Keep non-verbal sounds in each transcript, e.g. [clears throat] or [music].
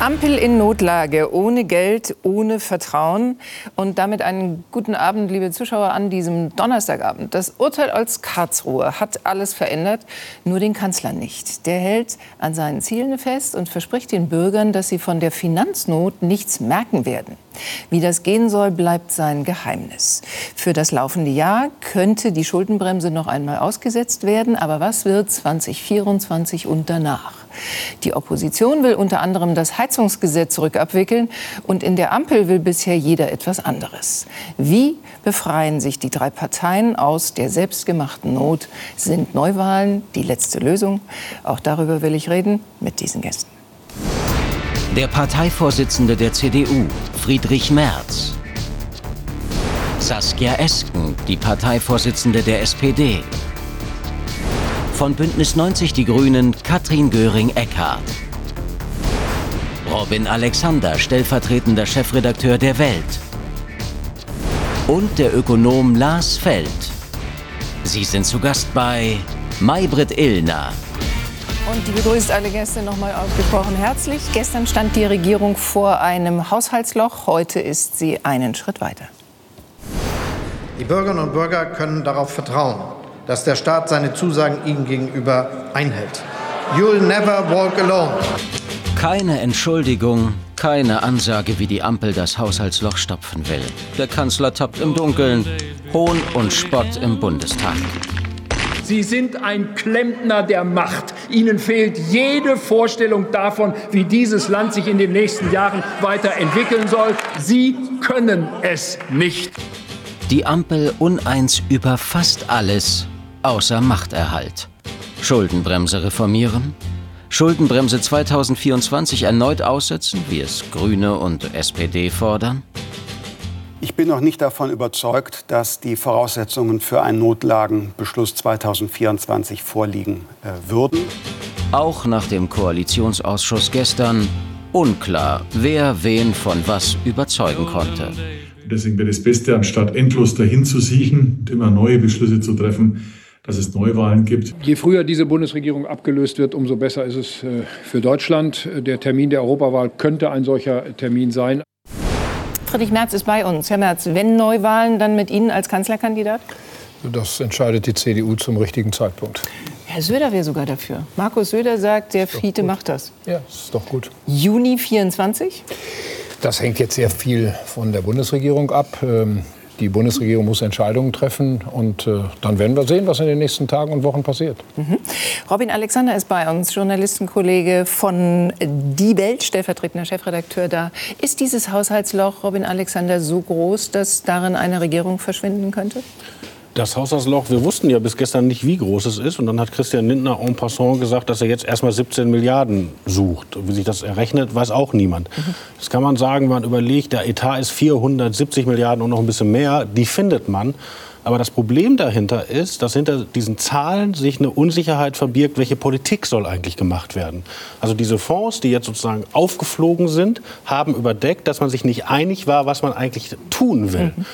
Ampel in Notlage, ohne Geld, ohne Vertrauen. Und damit einen guten Abend, liebe Zuschauer, an diesem Donnerstagabend. Das Urteil als Karlsruhe hat alles verändert, nur den Kanzler nicht. Der hält an seinen Zielen fest und verspricht den Bürgern, dass sie von der Finanznot nichts merken werden. Wie das gehen soll, bleibt sein Geheimnis. Für das laufende Jahr könnte die Schuldenbremse noch einmal ausgesetzt werden. Aber was wird 2024 und danach? Die Opposition will unter anderem das Heizungsgesetz rückabwickeln und in der Ampel will bisher jeder etwas anderes. Wie befreien sich die drei Parteien aus der selbstgemachten Not? Sind Neuwahlen die letzte Lösung? Auch darüber will ich reden mit diesen Gästen. Der Parteivorsitzende der CDU, Friedrich Merz. Saskia Esken, die Parteivorsitzende der SPD von Bündnis 90 Die Grünen Katrin Göring-Eckardt. Robin Alexander, stellvertretender Chefredakteur der Welt. Und der Ökonom Lars Feld. Sie sind zu Gast bei Maybrit Illner. Und die begrüßt alle Gäste nochmal ausgesprochen herzlich. Gestern stand die Regierung vor einem Haushaltsloch. Heute ist sie einen Schritt weiter. Die Bürgerinnen und Bürger können darauf vertrauen, dass der Staat seine Zusagen ihnen gegenüber einhält. You'll never walk alone. Keine Entschuldigung, keine Ansage, wie die Ampel das Haushaltsloch stopfen will. Der Kanzler tappt im Dunkeln. Hohn und Spott im Bundestag. Sie sind ein Klempner der Macht. Ihnen fehlt jede Vorstellung davon, wie dieses Land sich in den nächsten Jahren weiterentwickeln soll. Sie können es nicht. Die Ampel uneins über fast alles, außer Machterhalt. Schuldenbremse reformieren? Schuldenbremse 2024 erneut aussetzen, wie es Grüne und SPD fordern? Ich bin noch nicht davon überzeugt, dass die Voraussetzungen für einen Notlagenbeschluss 2024 vorliegen äh, würden. Auch nach dem Koalitionsausschuss gestern unklar, wer wen von was überzeugen konnte. Deswegen wäre das Beste, anstatt endlos dahin zu siechen und immer neue Beschlüsse zu treffen, dass es Neuwahlen gibt. Je früher diese Bundesregierung abgelöst wird, umso besser ist es äh, für Deutschland. Der Termin der Europawahl könnte ein solcher Termin sein. Friedrich Merz ist bei uns. Herr Merz, wenn Neuwahlen, dann mit Ihnen als Kanzlerkandidat? Das entscheidet die CDU zum richtigen Zeitpunkt. Herr Söder wäre sogar dafür. Markus Söder sagt, der Fiete macht das. Ja, ist doch gut. Juni 24? Das hängt jetzt sehr viel von der Bundesregierung ab. Die Bundesregierung muss Entscheidungen treffen und äh, dann werden wir sehen, was in den nächsten Tagen und Wochen passiert. Mhm. Robin Alexander ist bei uns, Journalistenkollege von Die Welt, stellvertretender Chefredakteur da. Ist dieses Haushaltsloch, Robin Alexander, so groß, dass darin eine Regierung verschwinden könnte? Das Haushaltsloch, wir wussten ja bis gestern nicht, wie groß es ist. Und dann hat Christian Lindner en passant gesagt, dass er jetzt erstmal 17 Milliarden sucht. Wie sich das errechnet, weiß auch niemand. Mhm. Das kann man sagen, man überlegt, der Etat ist 470 Milliarden und noch ein bisschen mehr. Die findet man. Aber das Problem dahinter ist, dass hinter diesen Zahlen sich eine Unsicherheit verbirgt, welche Politik soll eigentlich gemacht werden. Also diese Fonds, die jetzt sozusagen aufgeflogen sind, haben überdeckt, dass man sich nicht einig war, was man eigentlich tun will. Mhm.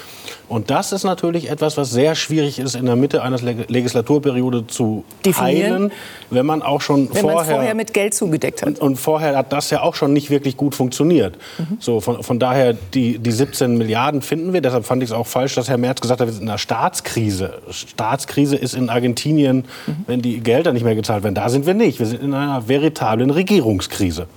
Und das ist natürlich etwas, was sehr schwierig ist, in der Mitte einer Legislaturperiode zu heilen, wenn man auch schon wenn vorher, vorher mit Geld zugedeckt hat. Und, und, vorher hat das ja auch schon nicht wirklich gut funktioniert. Mhm. So, von, von, daher, die, die 17 Milliarden finden wir. Deshalb fand ich es auch falsch, dass Herr Merz gesagt hat, wir sind in einer Staatskrise. Staatskrise ist in Argentinien, mhm. wenn die Gelder nicht mehr gezahlt werden. Da sind wir nicht. Wir sind in einer veritablen Regierungskrise.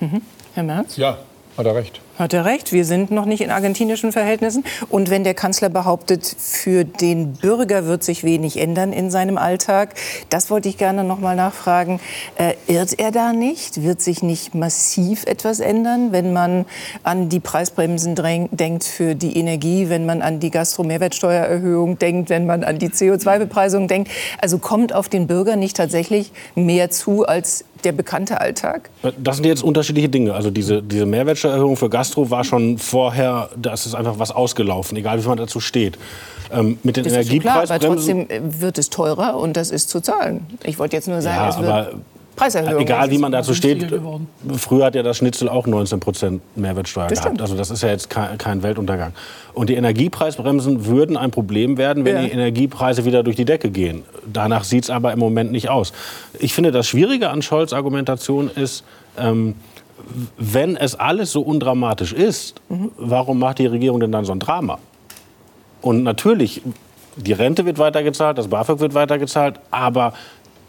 Mhm. Herr Merz? Ja, hat er recht. Hat er recht. Wir sind noch nicht in argentinischen Verhältnissen. Und wenn der Kanzler behauptet, für den Bürger wird sich wenig ändern in seinem Alltag, das wollte ich gerne noch mal nachfragen. Äh, irrt er da nicht? Wird sich nicht massiv etwas ändern, wenn man an die Preisbremsen denkt für die Energie, wenn man an die Gastro-Mehrwertsteuererhöhung denkt, wenn man an die CO2-Bepreisung denkt? Also kommt auf den Bürger nicht tatsächlich mehr zu als der bekannte Alltag? Das sind jetzt unterschiedliche Dinge. Also diese, diese Mehrwertsteuererhöhung für Gastro Gastro war schon vorher, da ist einfach was ausgelaufen, egal wie man dazu steht. Ähm, mit den Energiepreisbremsen. aber trotzdem äh, wird es teurer und das ist zu zahlen. Ich wollte jetzt nur sagen, ja, es wird Preiserhöhung. Egal wie man dazu steht, früher hat ja das Schnitzel auch 19 Prozent Mehrwertsteuer das gehabt. Also das ist ja jetzt kein, kein, Weltuntergang. Und die Energiepreisbremsen würden ein Problem werden, wenn ja. die Energiepreise wieder durch die Decke gehen. Danach sieht es aber im Moment nicht aus. Ich finde, das Schwierige an Scholz' Argumentation ist, ähm, wenn es alles so undramatisch ist, mhm. warum macht die Regierung denn dann so ein Drama? Und natürlich, die Rente wird weitergezahlt, das BAföG wird weitergezahlt, aber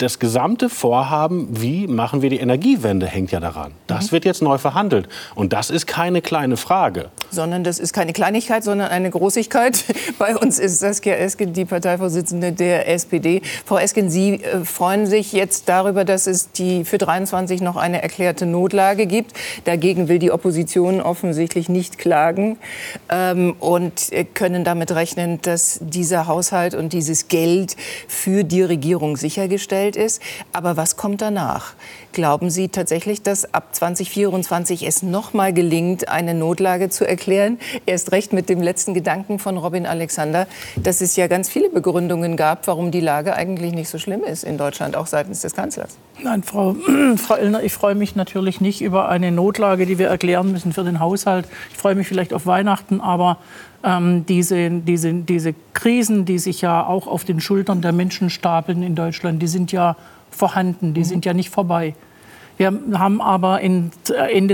das gesamte Vorhaben, wie machen wir die Energiewende, hängt ja daran. Das mhm. wird jetzt neu verhandelt. Und das ist keine kleine Frage. Sondern das ist keine Kleinigkeit, sondern eine Großigkeit. [laughs] Bei uns ist Saskia Esken die Parteivorsitzende der SPD. Frau Esken, Sie äh, freuen sich jetzt darüber, dass es die für 23 noch eine erklärte Notlage gibt. Dagegen will die Opposition offensichtlich nicht klagen ähm, und äh, können damit rechnen, dass dieser Haushalt und dieses Geld für die Regierung sichergestellt Welt ist. Aber was kommt danach? Glauben Sie tatsächlich, dass ab 2024 es noch mal gelingt, eine Notlage zu erklären? Erst recht mit dem letzten Gedanken von Robin Alexander, dass es ja ganz viele Begründungen gab, warum die Lage eigentlich nicht so schlimm ist in Deutschland, auch seitens des Kanzlers. Nein, Frau, [clears throat] Frau Illner, ich freue mich natürlich nicht über eine Notlage, die wir erklären müssen für den Haushalt. Ich freue mich vielleicht auf Weihnachten, aber ähm, diese, diese, diese Krisen, die sich ja auch auf den Schultern der Menschen stapeln in Deutschland, die sind ja vorhanden, die mhm. sind ja nicht vorbei. Wir haben aber Ende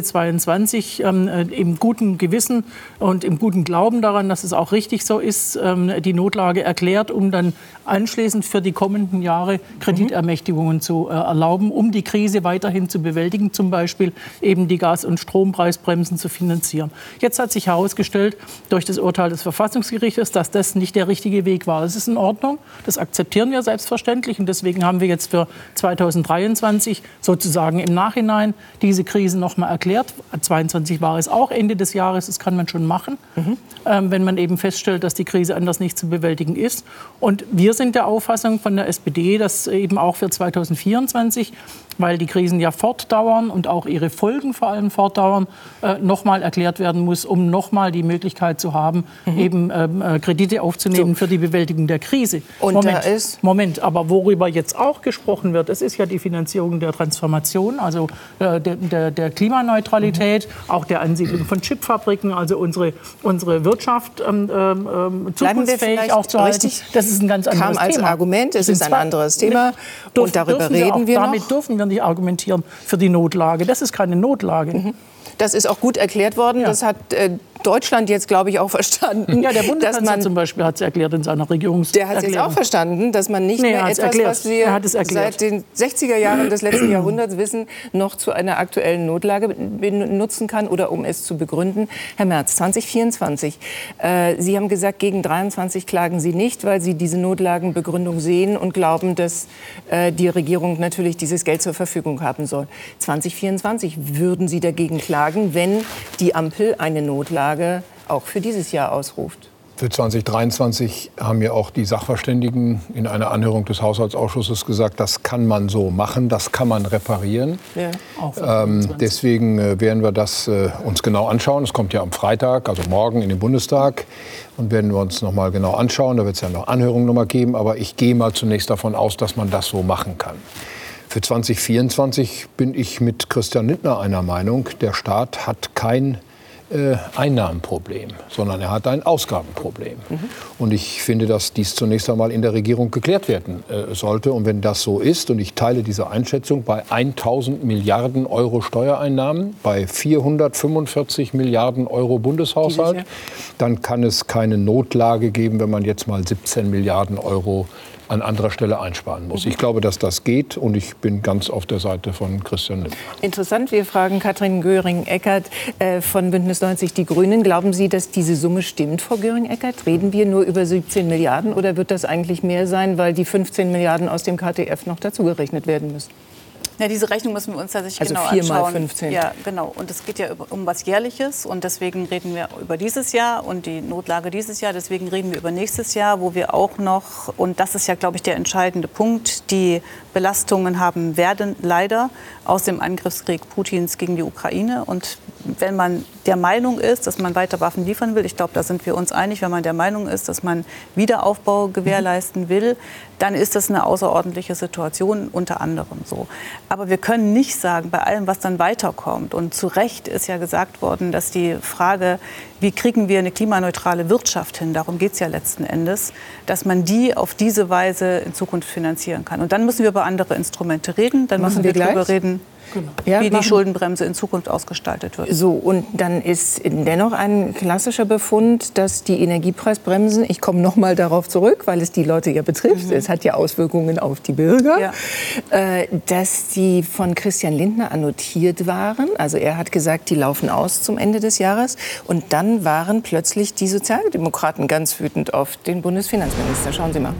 2022 ähm, äh, im guten Gewissen und im guten Glauben daran, dass es auch richtig so ist, ähm, die Notlage erklärt, um dann anschließend für die kommenden Jahre Kreditermächtigungen zu äh, erlauben, um die Krise weiterhin zu bewältigen, zum Beispiel eben die Gas- und Strompreisbremsen zu finanzieren. Jetzt hat sich herausgestellt durch das Urteil des Verfassungsgerichtes, dass das nicht der richtige Weg war. Das ist in Ordnung, das akzeptieren wir selbstverständlich und deswegen haben wir jetzt für 2023 sozusagen im Nachhinein diese Krise noch mal erklärt. 22 war es auch Ende des Jahres, das kann man schon machen, mhm. ähm, wenn man eben feststellt, dass die Krise anders nicht zu bewältigen ist. Und wir sind der Auffassung von der SPD, dass eben auch für 2024 weil die Krisen ja fortdauern und auch ihre Folgen vor allem fortdauern, äh, nochmal erklärt werden muss, um nochmal die Möglichkeit zu haben, mhm. eben ähm, äh, Kredite aufzunehmen so. für die Bewältigung der Krise. Und Moment, da ist Moment, aber worüber jetzt auch gesprochen wird, das ist ja die Finanzierung der Transformation, also äh, der, der, der, Klimaneutralität, mhm. auch der Ansiedlung von Chipfabriken, also unsere, unsere Wirtschaft ähm, ähm, zukunftsfähig auch zu halten. Das ist ein ganz anderes Thema. Kam als Argument, es ist ein anderes Thema und darüber reden wir, wir Damit dürfen wir nicht argumentieren für die Notlage. Das ist keine Notlage. Mhm. Das ist auch gut erklärt worden. Ja. Das hat äh, Deutschland jetzt, glaube ich, auch [laughs] verstanden. Ja, der Bundeskanzler zum Beispiel hat es erklärt in seiner Regierungs. Der hat es jetzt auch verstanden, dass man nicht nee, mehr etwas, erklärt. was wir seit den 60er Jahren des letzten Jahrhunderts wissen, noch zu einer aktuellen Notlage benutzen kann oder um es zu begründen. Herr Merz, 2024. Äh, Sie haben gesagt, gegen 23 klagen Sie nicht, weil Sie diese Notlagenbegründung sehen und glauben, dass äh, die Regierung natürlich dieses Geld zur Verfügung haben soll. 2024 würden Sie dagegen klagen, wenn die Ampel eine Notlage auch für dieses Jahr ausruft. Für 2023 haben ja auch die Sachverständigen in einer Anhörung des Haushaltsausschusses gesagt, das kann man so machen, das kann man reparieren. Ja, ähm, deswegen äh, werden wir das äh, uns genau anschauen. Es kommt ja am Freitag, also morgen in den Bundestag. Und werden wir uns noch mal genau anschauen. Da wird es ja noch Anhörungen noch mal geben. Aber ich gehe mal zunächst davon aus, dass man das so machen kann. Für 2024 bin ich mit Christian Lindner einer Meinung. Der Staat hat kein äh, Einnahmenproblem, sondern er hat ein Ausgabenproblem. Mhm. Und ich finde, dass dies zunächst einmal in der Regierung geklärt werden äh, sollte. Und wenn das so ist, und ich teile diese Einschätzung, bei 1000 Milliarden Euro Steuereinnahmen, bei 445 Milliarden Euro Bundeshaushalt, dann kann es keine Notlage geben, wenn man jetzt mal 17 Milliarden Euro an anderer Stelle einsparen muss. Ich glaube, dass das geht und ich bin ganz auf der Seite von Christian Lindner. Interessant, wir fragen Katrin Göring-Eckardt äh, von Bündnis 90 Die Grünen. Glauben Sie, dass diese Summe stimmt, Frau Göring-Eckardt? Reden wir nur über 17 Milliarden oder wird das eigentlich mehr sein, weil die 15 Milliarden aus dem KTF noch dazugerechnet werden müssen? Ja, diese Rechnung müssen wir uns tatsächlich also genau 4 anschauen. Mal 15. Ja, genau. Und es geht ja um was Jährliches und deswegen reden wir über dieses Jahr und die Notlage dieses Jahr. Deswegen reden wir über nächstes Jahr, wo wir auch noch, und das ist ja, glaube ich, der entscheidende Punkt, die Belastungen haben werden, leider aus dem Angriffskrieg Putins gegen die Ukraine. Und wenn man der Meinung ist, dass man weiter Waffen liefern will, ich glaube, da sind wir uns einig, wenn man der Meinung ist, dass man Wiederaufbau gewährleisten will, dann ist das eine außerordentliche Situation unter anderem so. Aber wir können nicht sagen, bei allem, was dann weiterkommt, und zu Recht ist ja gesagt worden, dass die Frage, wie kriegen wir eine klimaneutrale Wirtschaft hin, darum geht es ja letzten Endes, dass man die auf diese Weise in Zukunft finanzieren kann. Und dann müssen wir über andere Instrumente reden, dann Machen müssen wir, wir darüber reden. Genau. ja, wie die Schuldenbremse in Zukunft ausgestaltet wird. So, und dann ist dennoch ein klassischer Befund, dass die Energiepreisbremsen, ich komme noch mal darauf zurück, weil es die Leute ja betrifft, mhm. es hat ja Auswirkungen auf die Bürger, ja. äh, dass die von Christian Lindner annotiert waren. Also er hat gesagt, die laufen aus zum Ende des Jahres. Und dann waren plötzlich die Sozialdemokraten ganz wütend auf den Bundesfinanzminister. Schauen Sie mal.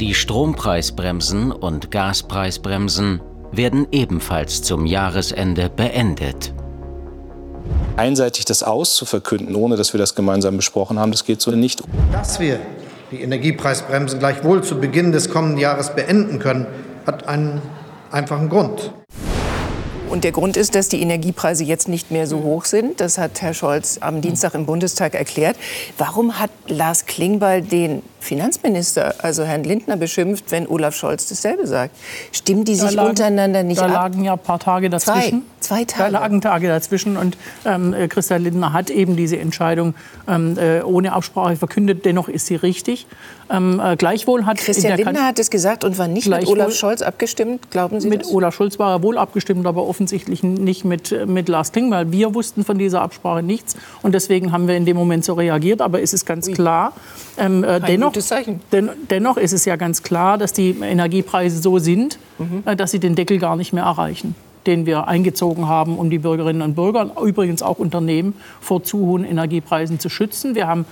Die Strompreisbremsen und Gaspreisbremsen werden ebenfalls zum Jahresende beendet. Einseitig das auszuverkünden, ohne dass wir das gemeinsam besprochen haben, das geht so nicht. Dass wir die Energiepreisbremsen gleichwohl zu Beginn des kommenden Jahres beenden können, hat einen einfachen Grund. Und der Grund ist, dass die Energiepreise jetzt nicht mehr so hoch sind. Das hat Herr Scholz am Dienstag im Bundestag erklärt. Warum hat Lars Klingbeil den Finanzminister, also Herrn Lindner, beschimpft, wenn Olaf Scholz dasselbe sagt? Stimmen die sich lagen, untereinander nicht da ab? Da lagen ja ein paar Tage dazwischen. Zwei, zwei Tage. Da lagen Tage dazwischen. Und ähm, äh, Christian Lindner hat eben diese Entscheidung ähm, äh, ohne Absprache verkündet. Dennoch ist sie richtig. Ähm, äh, gleichwohl hat Christian Lindner hat es gesagt und war nicht mit Olaf Scholz abgestimmt. Glauben Sie mit das? Mit Olaf Scholz war er wohl abgestimmt, aber offensichtlich nicht mit, mit Lars Klingbeil. Wir wussten von dieser Absprache nichts und deswegen haben wir in dem Moment so reagiert. Aber es ist ganz klar, ähm, äh, dennoch, den, dennoch ist es ja ganz klar, dass die Energiepreise so sind, mhm. äh, dass sie den Deckel gar nicht mehr erreichen den wir eingezogen haben, um die Bürgerinnen und Bürger, übrigens auch Unternehmen, vor zu hohen Energiepreisen zu schützen. Wir haben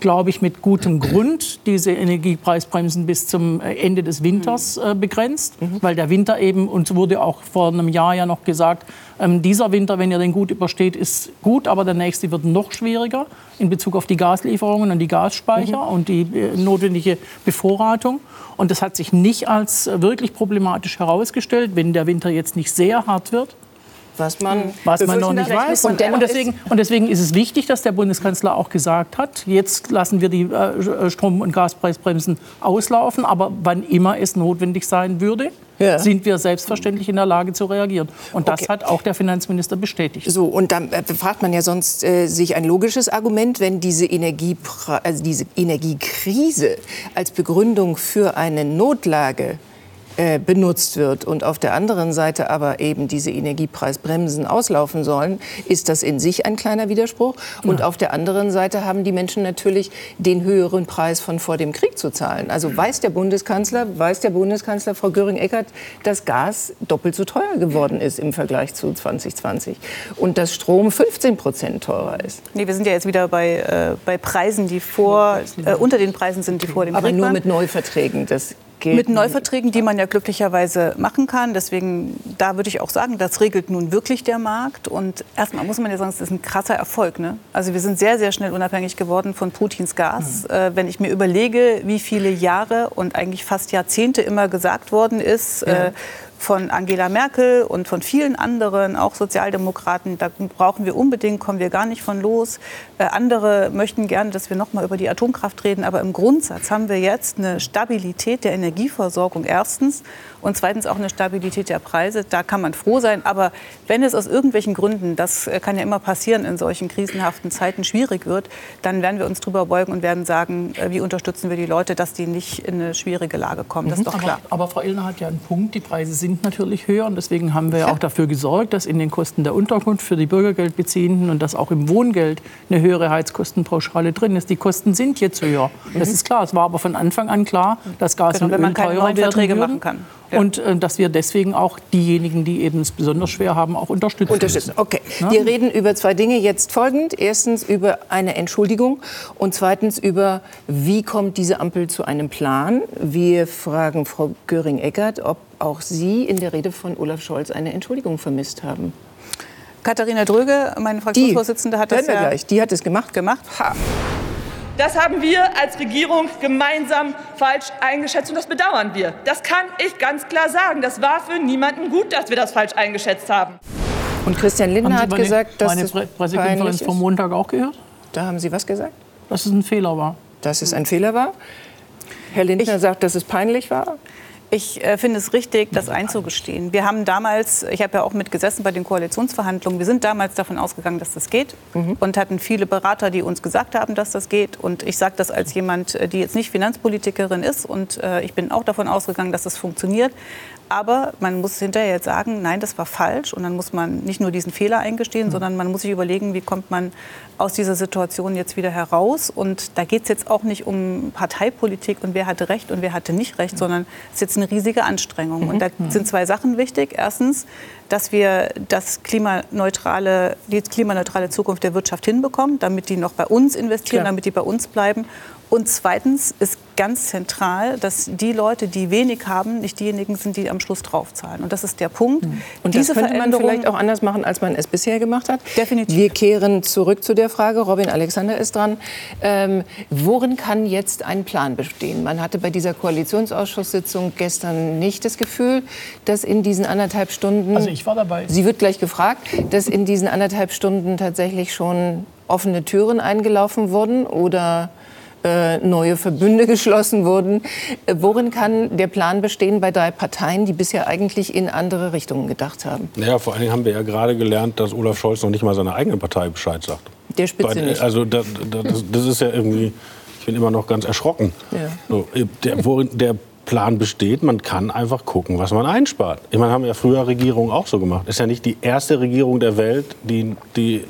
glaube ich, mit gutem Grund diese Energiepreisbremsen bis zum äh, Ende des Winters äh, begrenzt, mhm. weil der Winter eben, uns wurde auch vor einem Jahr ja noch gesagt, ähm, dieser Winter, wenn ihr den gut übersteht, ist gut, aber der nächste wird noch schwieriger in Bezug auf die Gaslieferungen und die Gasspeicher mhm. und die äh, notwendige Bevorratung. Und das hat sich nicht als äh, wirklich problematisch herausgestellt, wenn der Winter jetzt nicht sehr hart wird was man, was man noch nicht weiß. Und, und, deswegen, und, deswegen, ist es wichtig, dass der Bundeskanzler auch gesagt hat, jetzt lassen wir die äh, Strom- und Gaspreisbremsen auslaufen, aber wann immer es notwendig sein würde, ja. sind wir selbstverständlich in der Lage zu reagieren. Und das okay. hat auch der Finanzminister bestätigt. So, und dann äh, fragt man ja sonst äh, sich ein logisches Argument, wenn diese, Energiepre also diese Energiekrise als Begründung für eine Notlage äh, benutzt wird und auf der anderen Seite aber eben diese Energiepreisbremsen auslaufen sollen, ist das in sich ein kleiner Widerspruch. Und ja. auf der anderen Seite haben die Menschen natürlich den höheren Preis von vor dem Krieg zu zahlen. Also weiß der Bundeskanzler, weiß der Bundeskanzler, Frau Göring-Eckardt, dass Gas doppelt so teuer geworden ist im Vergleich zu 2020 und dass Strom 15 Prozent teurer ist. Nee, wir sind ja jetzt wieder bei, äh, bei Preisen, die vor, äh, unter den Preisen sind, die vor dem aber Krieg waren. Aber nur mit Neuverträgen. Das gelten. Mit Neuverträgen, die man ja glücklicherweise machen kann. Deswegen, da würde ich auch sagen, das regelt nun wirklich der Markt. Und erstmal muss man ja sagen, es ist ein krasser Erfolg. Ne? Also wir sind sehr, sehr schnell unabhängig geworden von Putins Gas. Mhm. Äh, wenn ich mir überlege, wie viele Jahre und eigentlich fast Jahrzehnte immer gesagt worden ist, ja. äh, von Angela Merkel und von vielen anderen, auch Sozialdemokraten. Da brauchen wir unbedingt, kommen wir gar nicht von los. Äh, andere möchten gerne, dass wir noch mal über die Atomkraft reden. Aber im Grundsatz haben wir jetzt eine Stabilität der Energieversorgung erstens und zweitens auch eine Stabilität der Preise. Da kann man froh sein. Aber wenn es aus irgendwelchen Gründen, das äh, kann ja immer passieren in solchen krisenhaften Zeiten, schwierig wird, dann werden wir uns drüber beugen und werden sagen, äh, wie unterstützen wir die Leute, dass die nicht in eine schwierige Lage kommen. Das ist doch klar. Aber, aber Frau Illner hat ja einen Punkt. Die Preise sind natürlich höher. Und deswegen haben wir ja auch dafür gesorgt, dass in den Kosten der Unterkunft für die Bürgergeldbeziehenden und dass auch im Wohngeld eine höhere Heizkostenpauschale drin ist. Die Kosten sind jetzt höher. Das ist klar. Es war aber von Anfang an klar, dass Gas genau, und Öl teurer werden würden. Machen kann. Ja. Und äh, dass wir deswegen auch diejenigen, die eben es besonders schwer haben, auch unterstützen. Unterstützen, okay. Ja? Wir reden über zwei Dinge jetzt folgend. Erstens über eine Entschuldigung und zweitens über, wie kommt diese Ampel zu einem Plan. Wir fragen Frau Göring-Eckert, ob auch Sie in der Rede von Olaf Scholz eine Entschuldigung vermisst haben. Katharina Dröge, meine Fraktionsvorsitzende, hat das ja gleich. Die hat es gemacht. gemacht. Ha. Das haben wir als Regierung gemeinsam falsch eingeschätzt und das bedauern wir. Das kann ich ganz klar sagen. Das war für niemanden gut, dass wir das falsch eingeschätzt haben. Und Christian Lindner hat meine, gesagt, dass meine das Pressekonferenz vom Montag auch gehört? Da haben Sie was gesagt? Dass es ein Fehler war. Dass es ein Fehler war? Herr Lindner ich, sagt, dass es peinlich war? Ich äh, finde es richtig, das einzugestehen. Wir haben damals, ich habe ja auch mitgesessen bei den Koalitionsverhandlungen, wir sind damals davon ausgegangen, dass das geht mhm. und hatten viele Berater, die uns gesagt haben, dass das geht. Und ich sage das als jemand, äh, die jetzt nicht Finanzpolitikerin ist und äh, ich bin auch davon ausgegangen, dass das funktioniert. Aber man muss hinterher jetzt sagen, nein, das war falsch. Und dann muss man nicht nur diesen Fehler eingestehen, mhm. sondern man muss sich überlegen, wie kommt man aus dieser Situation jetzt wieder heraus. Und da geht es jetzt auch nicht um Parteipolitik und wer hatte Recht und wer hatte nicht Recht, mhm. sondern es ist jetzt eine riesige Anstrengung. Mhm. Und da sind zwei Sachen wichtig. Erstens, dass wir das klimaneutrale, die klimaneutrale Zukunft der Wirtschaft hinbekommen, damit die noch bei uns investieren, Klar. damit die bei uns bleiben. Und zweitens ist ganz zentral, dass die Leute, die wenig haben, nicht diejenigen sind, die am Schluss draufzahlen. Und das ist der Punkt. Hm. Und Diese das könnte man vielleicht auch anders machen, als man es bisher gemacht hat. Definitiv. Wir kehren zurück zu der Frage. Robin Alexander ist dran. Ähm, worin kann jetzt ein Plan bestehen? Man hatte bei dieser Koalitionsausschusssitzung gestern nicht das Gefühl, dass in diesen anderthalb Stunden. Also ich war dabei. Sie wird gleich gefragt, dass in diesen anderthalb Stunden tatsächlich schon offene Türen eingelaufen wurden oder neue Verbünde [laughs] geschlossen wurden. Äh, worin kann der Plan bestehen bei drei Parteien, die bisher eigentlich in andere Richtungen gedacht haben? Naja, vor allen Dingen haben wir ja gerade gelernt, dass Olaf Scholz noch nicht mal seiner eigenen Partei Bescheid sagt. Der Spitze bei, nicht. Also das, das, das, ist ja irgendwie, ich bin immer noch ganz erschrocken. Ja. So, äh, der, worin, der Plan besteht, man kann einfach gucken, was man einspart. Ich meine, haben ja früher Regierungen auch so gemacht. Ist ja nicht die erste Regierung der Welt, die, die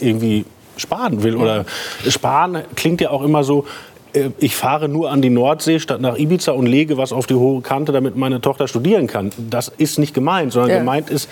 irgendwie sparen will. Oder sparen klingt ja auch immer so, äh, ich fahre nur an die Nordsee statt nach Ibiza und lege was auf die hohe Kante, damit meine Tochter studieren kann. Das ist nicht gemeint, sondern ja. gemeint ist,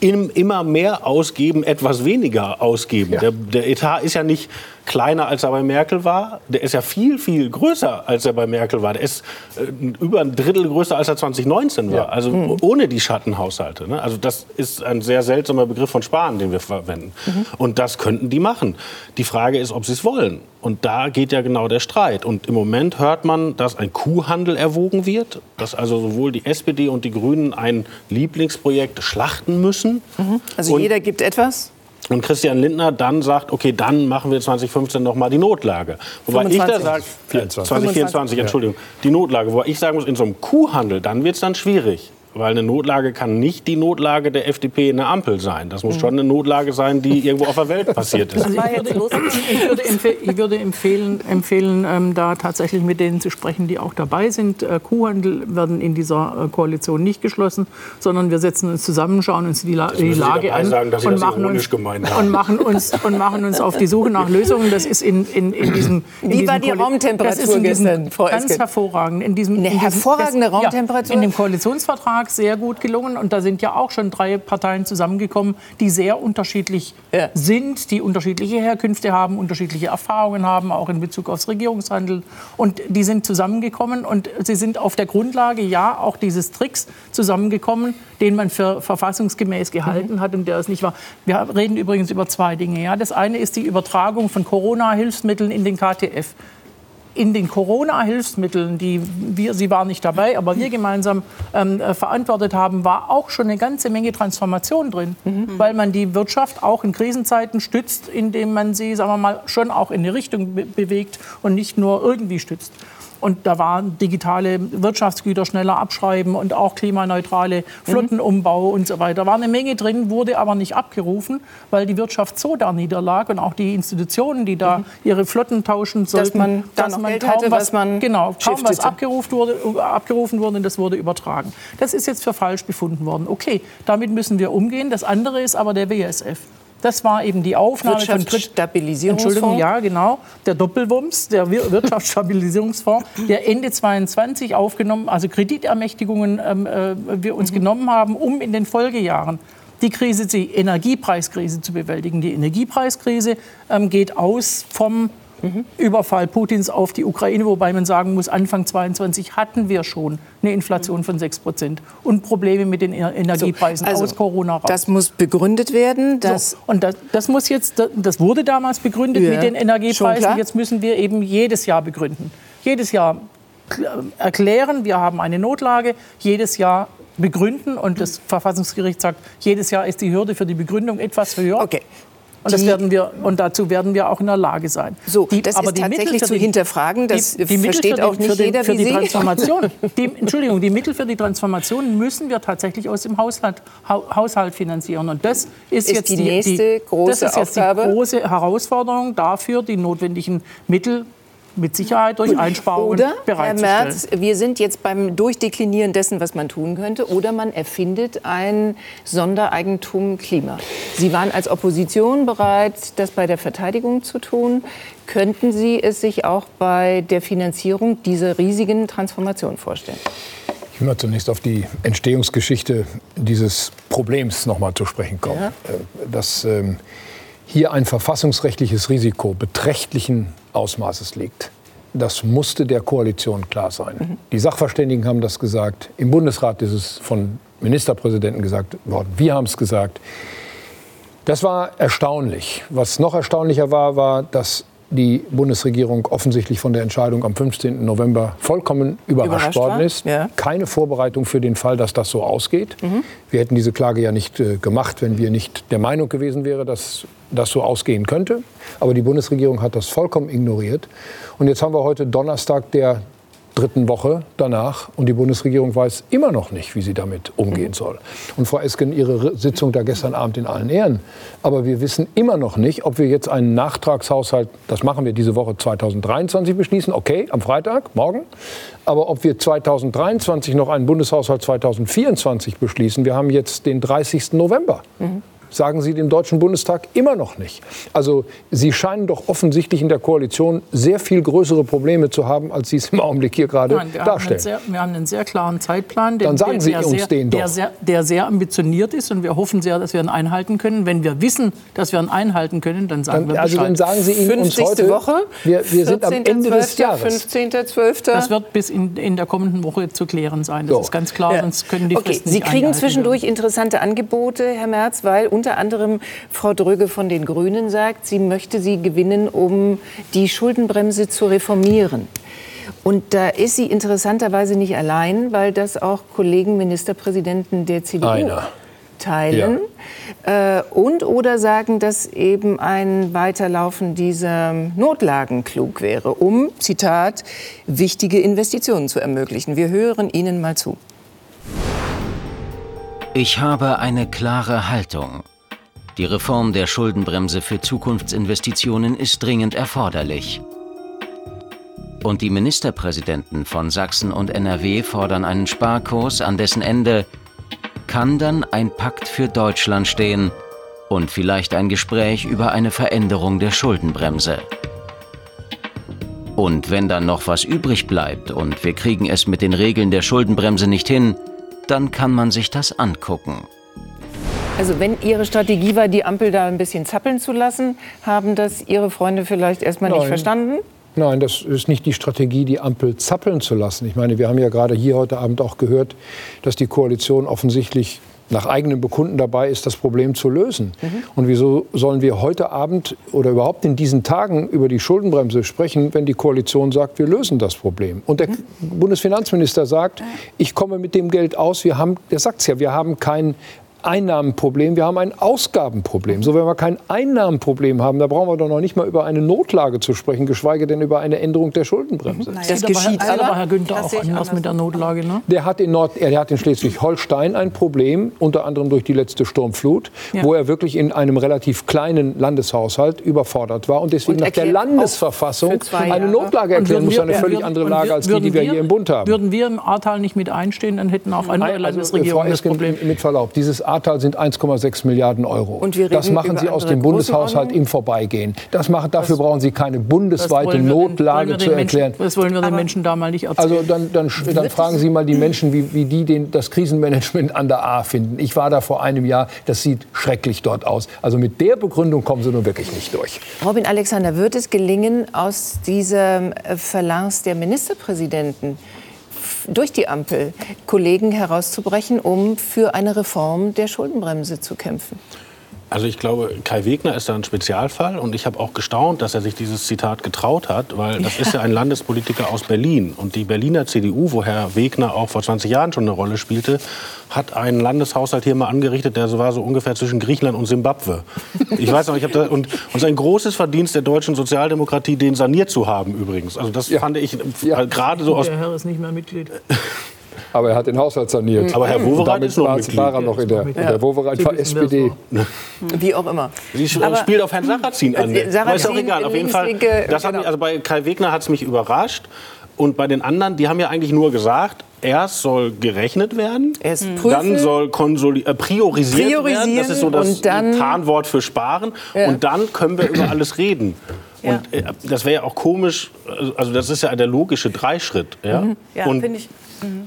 immer mehr ausgeben, etwas weniger ausgeben. Ja. Der, der, Etat ist ja nicht kleiner, als er bei Merkel war. Der ist ja viel, viel größer, als er bei Merkel war. Der ist äh, über ein Drittel größer, als er 2019 war. Ja. Also mhm. ohne die Schattenhaushalte. Ne? Also das ist ein sehr seltsamer Begriff von Sparen, den wir verwenden. Mhm. Und das könnten die machen. Die Frage ist, ob sie es wollen. Und da geht ja genau der Streit. Und im Moment hört man, dass ein Kuhhandel erwogen wird, dass also sowohl die SPD und die Grünen ein Lieblingsprojekt schlachten müssen. Mhm. Also und jeder gibt etwas? Und Christian Lindner dann sagt, okay, dann machen wir 2015 noch mal die Notlage. Wobei 25. ich da sage, 2024, Entschuldigung, die Notlage. Wobei ich sagen muss, in so einem Kuhhandel, dann wird es dann schwierig. Weil eine Notlage kann nicht die Notlage der FDP in der Ampel sein. Das muss schon eine Notlage sein, die irgendwo auf der Welt passiert ist. [laughs] Also ich, würde, ich, würde ich, würde, empfehlen, empfehlen ähm, da tatsächlich mit denen zu sprechen, die auch dabei sind. Äh, Kuhhandel werden in dieser äh, Koalition nicht geschlossen, sondern wir setzen uns zusammen, schauen uns die, La die Lage an sagen, und, machen uns, und, machen uns, und machen uns auf die Suche nach Lösungen. Das ist in, in, in diesem in Wie war die Raumtemperatur gestern, Frau Ganz hervorragend. In diesem, Eine hervorragende Raumtemperatur? Ja, in dem Koalitionsvertrag Vertrag sehr gut gelungen. Und da sind ja auch schon drei Parteien zusammengekommen, die sehr unterschiedlich ja. sind, die unterschiedliche Herkünfte haben, unterschiedliche Erfahrungen haben, auch in Bezug aufs Regierungshandeln. Und die sind zusammengekommen und sie sind auf der Grundlage, ja, auch dieses Tricks zusammengekommen, den man für verfassungsgemäß gehalten mhm. hat und der es nicht war. Wir reden übrigens über zwei Dinge. Ja. Das eine ist die Übertragung von Corona-Hilfsmitteln in den KTF in den Corona-Hilfsmitteln, die wir, Sie waren nicht dabei, aber wir gemeinsam ähm, äh, verantwortet haben, war auch schon eine ganze Menge Transformation drin, mhm. weil man die Wirtschaft auch in Krisenzeiten stützt, indem man sie, sagen wir mal, schon auch in eine Richtung be bewegt und nicht nur irgendwie stützt. Und da waren digitale Wirtschaftsgüter schneller abschreiben und auch klimaneutrale Flottenumbau und so weiter. Da war eine Menge drin, wurde aber nicht abgerufen, weil die Wirtschaft so da niederlag und auch die Institutionen, die da mhm. ihre Flotten tauschen sollten, dass man, da dass man Geld kaum hatte, was, man genau, kaum was abgerufen wurde, abgerufen wurde und das wurde übertragen. Das ist jetzt für falsch befunden worden. Okay, damit müssen wir umgehen. Das andere ist aber der WSF. Das war eben die Aufnahme von Entschuldigung, ja, genau, der Doppelwumms, der [laughs] Wirtschaftsstabilisierungsfonds, der Ende 22 aufgenommen, also Kreditermächtigungen ähm, äh, wir uns mhm. genommen haben, um in den Folgejahren die Krise, die Energiepreiskrise zu bewältigen. Die Energiepreiskrise ähm, geht aus vom Mhm. Überfall Putins auf die Ukraine, wobei man sagen muss, Anfang 22 hatten wir schon eine Inflation von 6 Prozent und Probleme mit den Energiepreisen also, aus Corona raus. Das muss begründet werden. So, und das, das, muss jetzt, das wurde damals begründet ja, mit den Energiepreisen. Jetzt müssen wir eben jedes Jahr begründen. Jedes Jahr erklären, wir haben eine Notlage, jedes Jahr begründen und das Verfassungsgericht sagt, jedes Jahr ist die Hürde für die Begründung etwas höher. Okay. Und, das werden wir, und dazu werden wir auch in der Lage sein. So, die, das aber ist tatsächlich zu hinterfragen. Das die, die versteht auch nicht für jeder, für die Transformation. [laughs] Die, Entschuldigung, die Mittel für die Transformation müssen wir tatsächlich aus dem Haushalt, Haushalt finanzieren. Und das ist, ist jetzt die nächste große das ist jetzt Aufgabe. die große Herausforderung dafür, die notwendigen Mittel mit Sicherheit durch Einsparungen oder, bereitzustellen. Herr Merz, wir sind jetzt beim Durchdeklinieren dessen, was man tun könnte, oder man erfindet ein Sondereigentum Klima. Sie waren als Opposition bereit, das bei der Verteidigung zu tun. Könnten Sie es sich auch bei der Finanzierung dieser riesigen Transformation vorstellen? Ich will mal zunächst auf die Entstehungsgeschichte dieses Problems noch mal zu sprechen kommen. Ja. Äh, dass ähm, hier ein verfassungsrechtliches Risiko beträchtlichen Ausmaßes liegt. Das musste der Koalition klar sein. Mhm. Die Sachverständigen haben das gesagt. Im Bundesrat ist es von Ministerpräsidenten gesagt worden. Wir haben es gesagt. Das war erstaunlich. Was noch erstaunlicher war, war, dass die Bundesregierung offensichtlich von der Entscheidung am 15. November vollkommen überrascht, überrascht worden ist. Ja. Keine Vorbereitung für den Fall, dass das so ausgeht. Mhm. Wir hätten diese Klage ja nicht äh, gemacht, wenn wir nicht der Meinung gewesen wären, dass das so ausgehen könnte. Aber die Bundesregierung hat das vollkommen ignoriert. Und jetzt haben wir heute Donnerstag, der dritten Woche danach und die Bundesregierung weiß immer noch nicht, wie sie damit umgehen soll. Und Frau Esken, Ihre Sitzung da gestern Abend in allen Ehren. Aber wir wissen immer noch nicht, ob wir jetzt einen Nachtragshaushalt, das machen wir diese Woche 2023 beschließen, okay, am Freitag, morgen. Aber ob wir 2023 noch einen Bundeshaushalt 2024 beschließen, wir haben jetzt den 30. November. Mhm sagen Sie dem Deutschen Bundestag immer noch nicht. Also Sie scheinen doch offensichtlich in der Koalition sehr viel größere Probleme zu haben, als Sie es im Augenblick hier gerade Nein, wir darstellen. Haben sehr, wir haben einen sehr klaren Zeitplan, den, Dann sagen Sie uns sehr, den doch. Der sehr, der sehr, ambitioniert ist und wir hoffen sehr, dass wir ihn einhalten können. Wenn wir wissen, dass wir ihn einhalten können, dann sagen dann, wir also Bescheid. Also dann sagen Sie ihn uns heute. Woche, wir, wir sind am Ende 12. des Jahres. 15. 12. Das wird bis in, in der kommenden Woche zu klären sein. Das so. ist ganz klar, ja. sonst können die okay. Fristen Sie kriegen zwischendurch werden. interessante Angebote, Herr Merz, weil unter anderem Frau Dröge von den Grünen sagt, sie möchte sie gewinnen, um die Schuldenbremse zu reformieren. Und da ist sie interessanterweise nicht allein, weil das auch Kollegen Ministerpräsidenten der CDU Einer. teilen. Ja. Äh, und oder sagen, dass eben ein Weiterlaufen dieser Notlagen klug wäre, um, Zitat, wichtige Investitionen zu ermöglichen. Wir hören Ihnen mal zu. Ich habe eine klare Haltung. Die Reform der Schuldenbremse für Zukunftsinvestitionen ist dringend erforderlich. Und die Ministerpräsidenten von Sachsen und NRW fordern einen Sparkurs, an dessen Ende kann dann ein Pakt für Deutschland stehen und vielleicht ein Gespräch über eine Veränderung der Schuldenbremse. Und wenn dann noch was übrig bleibt und wir kriegen es mit den Regeln der Schuldenbremse nicht hin, dann kann man sich das angucken. Also wenn Ihre Strategie war, die Ampel da ein bisschen zappeln zu lassen, haben das Ihre Freunde vielleicht erstmal nicht verstanden? Nein, das ist nicht die Strategie, die Ampel zappeln zu lassen. Ich meine, wir haben ja gerade hier heute Abend auch gehört, dass die Koalition offensichtlich nach eigenem Bekunden dabei ist, das Problem zu lösen. Mhm. Und wieso sollen wir heute Abend oder überhaupt in diesen Tagen über die Schuldenbremse sprechen, wenn die Koalition sagt, wir lösen das Problem? Und der mhm. Bundesfinanzminister sagt, ich komme mit dem Geld aus. Wir haben, der sagt es ja, wir haben kein Einnahmenproblem, wir haben ein Ausgabenproblem. So, wenn wir kein Einnahmenproblem haben, da brauchen wir doch noch nicht mal über eine Notlage zu sprechen, geschweige denn über eine Änderung der Schuldenbremse. Naja, das geschieht aber, aber Herr Günther auch anders mit der Notlage. Ne? Der hat in, Nord, er hat in Schleswig-Holstein ein Problem, unter anderem durch die letzte Sturmflut, ja. wo er wirklich in einem relativ kleinen Landeshaushalt überfordert war und deswegen und nach der Landesverfassung eine Notlage erklären muss, eine völlig andere Lage als die, die wir, wir, hier im Bund haben. Würden wir im Ahrtal nicht mit einstehen, dann hätten auch andere also, Landesregierungen das Problem. Mit Verlaub, dieses Ahrtal sind 1,6 Milliarden Euro. das machen Sie aus dem Bundeshaushalt im Vorbeigehen. Das machen, dafür das, brauchen Sie keine bundesweite Notlage den, zu erklären. Menschen, das wollen wir den Menschen da mal nicht erzählen. Also dann, dann, dann fragen Sie mal die Menschen, wie, wie die den, das Krisenmanagement an der A finden. Ich war da vor einem Jahr, das sieht schrecklich dort aus. Also mit der Begründung kommen Sie nun wirklich nicht durch. Robin Alexander, wird es gelingen, aus diesem Verlangs der Ministerpräsidenten durch die Ampel Kollegen herauszubrechen, um für eine Reform der Schuldenbremse zu kämpfen? Also ich glaube, Kai Wegner ist da ein Spezialfall und ich habe auch gestaunt, dass er sich dieses Zitat getraut hat, weil das ist ja ein Landespolitiker aus Berlin und die Berliner CDU, wo Herr Wegner auch vor 20 Jahren schon eine Rolle spielte, hat einen Landeshaushalt hier mal angerichtet, der so war so ungefähr zwischen Griechenland und Simbabwe. Ich weiß noch, ich habe da und, und es ist ein großes Verdienst der deutschen Sozialdemokratie, den saniert zu haben übrigens. Also das ja. fand ich ja. gerade so aus. Der Herr ist nicht mehr Mitglied. Aber er hat den Haushalt saniert. Aber Herr Wowereit ist noch Mitglied. war er noch in der, in der Wowereit war SPD. Wie auch immer. Sie Aber- spielt auf Herrn Sarrazin an. Äh, Sarrazin, Aber ist auch egal. Auf jeden Fall. Das hat genau. mich, also bei Kai Wegner hat es mich überrascht. Und bei den anderen, die haben ja eigentlich nur gesagt, erst soll gerechnet werden, Erst prüfen. dann soll konsoli äh, priorisiert werden. Priorisieren Das ist so das und dann- Tarnwort für Sparen. Ja. Und dann können wir über alles reden. Ja. Und äh, das wäre ja auch komisch, also das ist ja der logische Dreischritt. Ja? Mhm. Ja, und finde ich.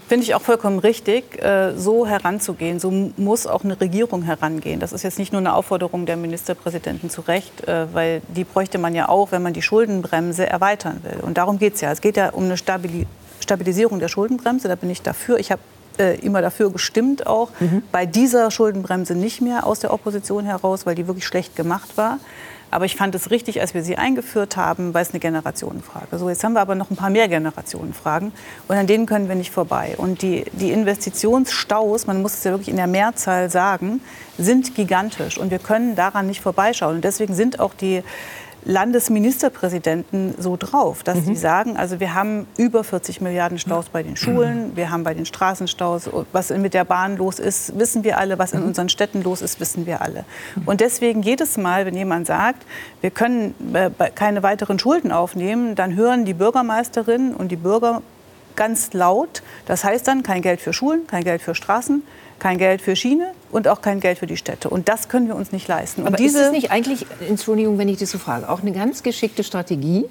Finde ich auch vollkommen richtig, äh, so heranzugehen. So muss auch eine Regierung herangehen. Das ist jetzt nicht nur eine Aufforderung der Ministerpräsidenten zu Recht, äh, weil die bräuchte man ja auch, wenn man die Schuldenbremse erweitern will. Und darum geht es ja. Es geht ja um eine Stabili Stabilisierung der Schuldenbremse. Da bin ich dafür. Ich habe äh, immer dafür gestimmt auch. Bei dieser Schuldenbremse nicht mehr aus der Opposition heraus, weil die wirklich schlecht gemacht war. Aber ich fand es richtig, als wir sie eingeführt haben, weil es eine Generationenfrage. So, jetzt haben wir aber noch ein paar mehr Generationenfragen und an denen können wir nicht vorbei. Und die, die Investitionsstaus, man muss es ja wirklich in der Mehrzahl sagen, sind gigantisch und wir können daran nicht vorbeischauen. Und deswegen sind auch die Landesministerpräsidenten so drauf, dass sie sagen, also wir haben über 40 Milliarden Staus bei den Schulen, wir haben bei den Straßenstaus, was mit der Bahn los ist, wissen wir alle, was in unseren Städten los ist, wissen wir alle. Und deswegen jedes Mal, wenn jemand sagt, wir können äh, keine weiteren Schulden aufnehmen, dann hören die Bürgermeisterinnen und die Bürger ganz laut, das heißt dann kein Geld für Schulen, kein Geld für Straßen, kein Geld für Schiene und auch kein Geld für die Städte. Und das können wir uns nicht leisten. Und Aber ist es nicht eigentlich, Entschuldigung, wenn ich das so frage, auch eine ganz geschickte Strategie?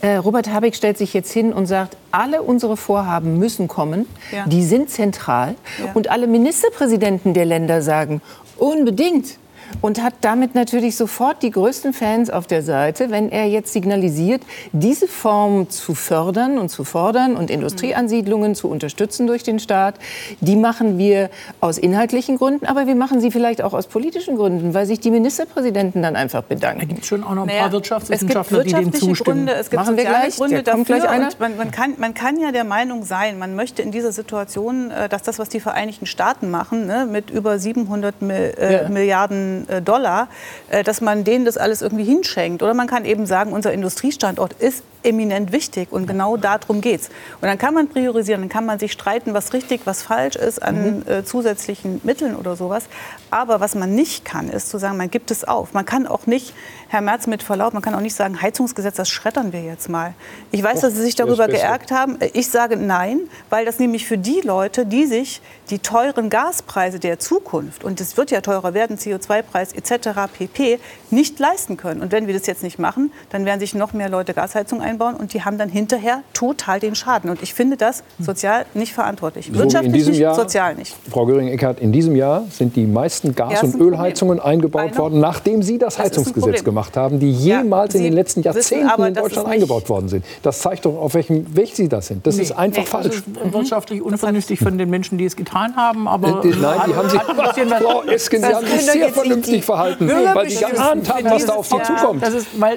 Äh, Robert Habeck stellt sich jetzt hin und sagt, alle unsere Vorhaben müssen kommen, Ja. die sind zentral. Ja. Und alle Ministerpräsidenten der Länder sagen, unbedingt. Und hat damit natürlich sofort die größten Fans auf der Seite, wenn er jetzt signalisiert, diese Form zu fördern und zu fordern und Industrieansiedlungen zu unterstützen durch den Staat. Die machen wir aus inhaltlichen Gründen, aber wir machen sie vielleicht auch aus politischen Gründen, weil sich die Ministerpräsidenten dann einfach bedanken. Da gibt es schon auch noch ein Naja, paar Wirtschaftswissenschaftler, es gibt die dem wirtschaftliche zustimmen. Gründe, es gibt Machen wir gleich. Gründe Da kommt dafür. gleich einer. Und man, man, kann, man kann ja der Meinung sein, man möchte in dieser Situation, äh, dass das, was die Vereinigten Staaten machen, ne, mit über 700 Mi- äh, Ja. Milliarden äh, Dollar, äh, dass man denen das alles irgendwie hinschenkt. Oder man kann eben sagen, unser Industriestandort ist eminent wichtig und genau darum geht es. Und dann kann man priorisieren, dann kann man sich streiten, was richtig, was falsch ist an äh, zusätzlichen Mitteln oder sowas. Aber was man nicht kann, ist zu sagen, man gibt es auf. Man kann auch nicht, Herr Merz mit Verlaub, man kann auch nicht sagen, Heizungsgesetz, das schreddern wir jetzt mal. Ich weiß, dass Sie sich darüber geärgert haben. Ich sage nein, weil das nämlich für die Leute, die sich die teuren Gaspreise der Zukunft, und es wird ja teurer werden, CO2-Preis etc. pp., nicht leisten können. Und wenn wir das jetzt nicht machen, dann werden sich noch mehr Leute Gasheizung einbauen und die haben dann hinterher total den Schaden. Und ich finde das sozial nicht verantwortlich. So Wirtschaftlich in diesem nicht, Jahr, sozial nicht. Frau Göring-Eckardt, in diesem Jahr sind die meisten Gas- Ja, und. Ölheizungen eingebaut worden, nachdem Sie das Das Heizungsgesetz gemacht haben, die Ja, jemals in Sie den letzten Jahrzehnten aber, in Deutschland nicht- eingebaut worden sind. Das zeigt doch, auf welchem Weg Sie das sind. Das ist einfach Nee, falsch. Das ist wirtschaftlich unvernünftig von den Menschen, die es getan haben. Aber Äh, Nein, die haben sich, Frau Esken, Sie Das haben sich sehr vernünftig die verhalten, weil Sie geahnt haben, was da auf Sie zukommt.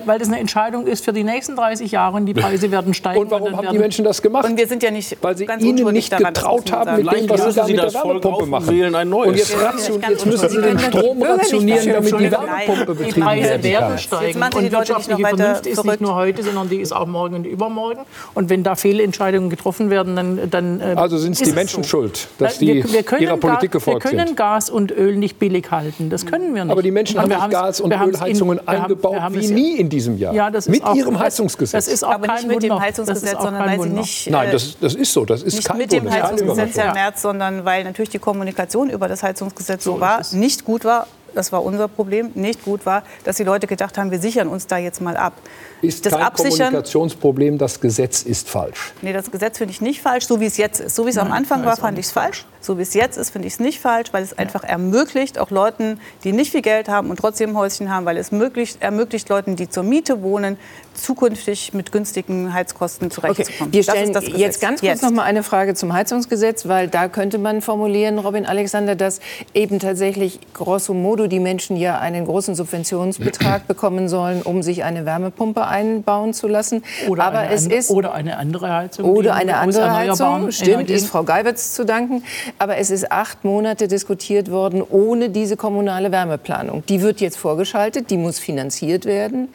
Weil das eine Entscheidung ist für die nächsten 30 Jahre und die Preise [laughs] werden steigen. Und warum dann haben die Menschen das gemacht? Und wir sind ja nicht Weil sie ganz ihnen nicht daran, getraut haben mit dem, was sie da Sie mit der Wärmepumpe und machen. wählen ein neues. Und jetzt, Ja, ration, jetzt müssen sie den. Strom rationieren, damit die Wärmepumpe nein. Die betrieben Preise werden steigen. Und die wirtschaftliche Vernunft ist nicht nur heute, sondern die ist auch morgen und übermorgen. Und wenn da Fehlentscheidungen getroffen werden, dann. dann äh, Also sind es die Menschen so. schuld, dass die wir, wir können ihrer Politik gefolgt Wir können sind. Gas und Öl nicht billig halten. Das können wir nicht. Aber die Menschen Und haben Gas- und in- Ölheizungen haben- eingebaut haben wie nie in diesem Jahr. Ja, das ist Mit auch, ihrem das- Heizungsgesetz. Ist auch Aber kein nicht mit dem Heizungsgesetz, sondern weil sie nicht Nein, äh, das, das ist so. Das ist nicht kein mit dem Heizungsgesetz. Herr Merz, sondern weil natürlich die Kommunikation über das Heizungsgesetz so, So war, nicht gut war. Das war unser Problem, nicht gut war, dass die Leute gedacht haben, wir sichern uns da jetzt mal ab. Ist das kein Absichern, Kommunikationsproblem, das Gesetz ist falsch. nee, das Gesetz finde ich nicht falsch, so wie es jetzt ist. So wie es am Anfang war, fand ich es falsch. So wie es jetzt ist, finde ich es nicht falsch, weil es einfach ermöglicht, auch Leuten, die nicht viel Geld haben und trotzdem ein Häuschen haben, weil es möglicht, ermöglicht Leuten, die zur Miete wohnen, zukünftig mit günstigen Heizkosten Okay, zurechtzukommen. wir Das stellen ist das Gesetz. jetzt ganz kurz Jetzt. noch mal eine Frage zum Heizungsgesetz, weil da könnte man formulieren, Robin Alexander, dass eben tatsächlich grosso modo die Menschen ja einen großen Subventionsbetrag [clears throat] bekommen sollen, um sich eine Wärmepumpe einbauen zu lassen. Oder, Aber eine, es andere- ist oder eine andere Heizung. oder eine andere Heizung. Stimmt, Energien- ist Frau Geiwitz zu danken. Aber es ist acht Monate diskutiert worden ohne diese kommunale Wärmeplanung. Die wird jetzt vorgeschaltet, die muss finanziert werden.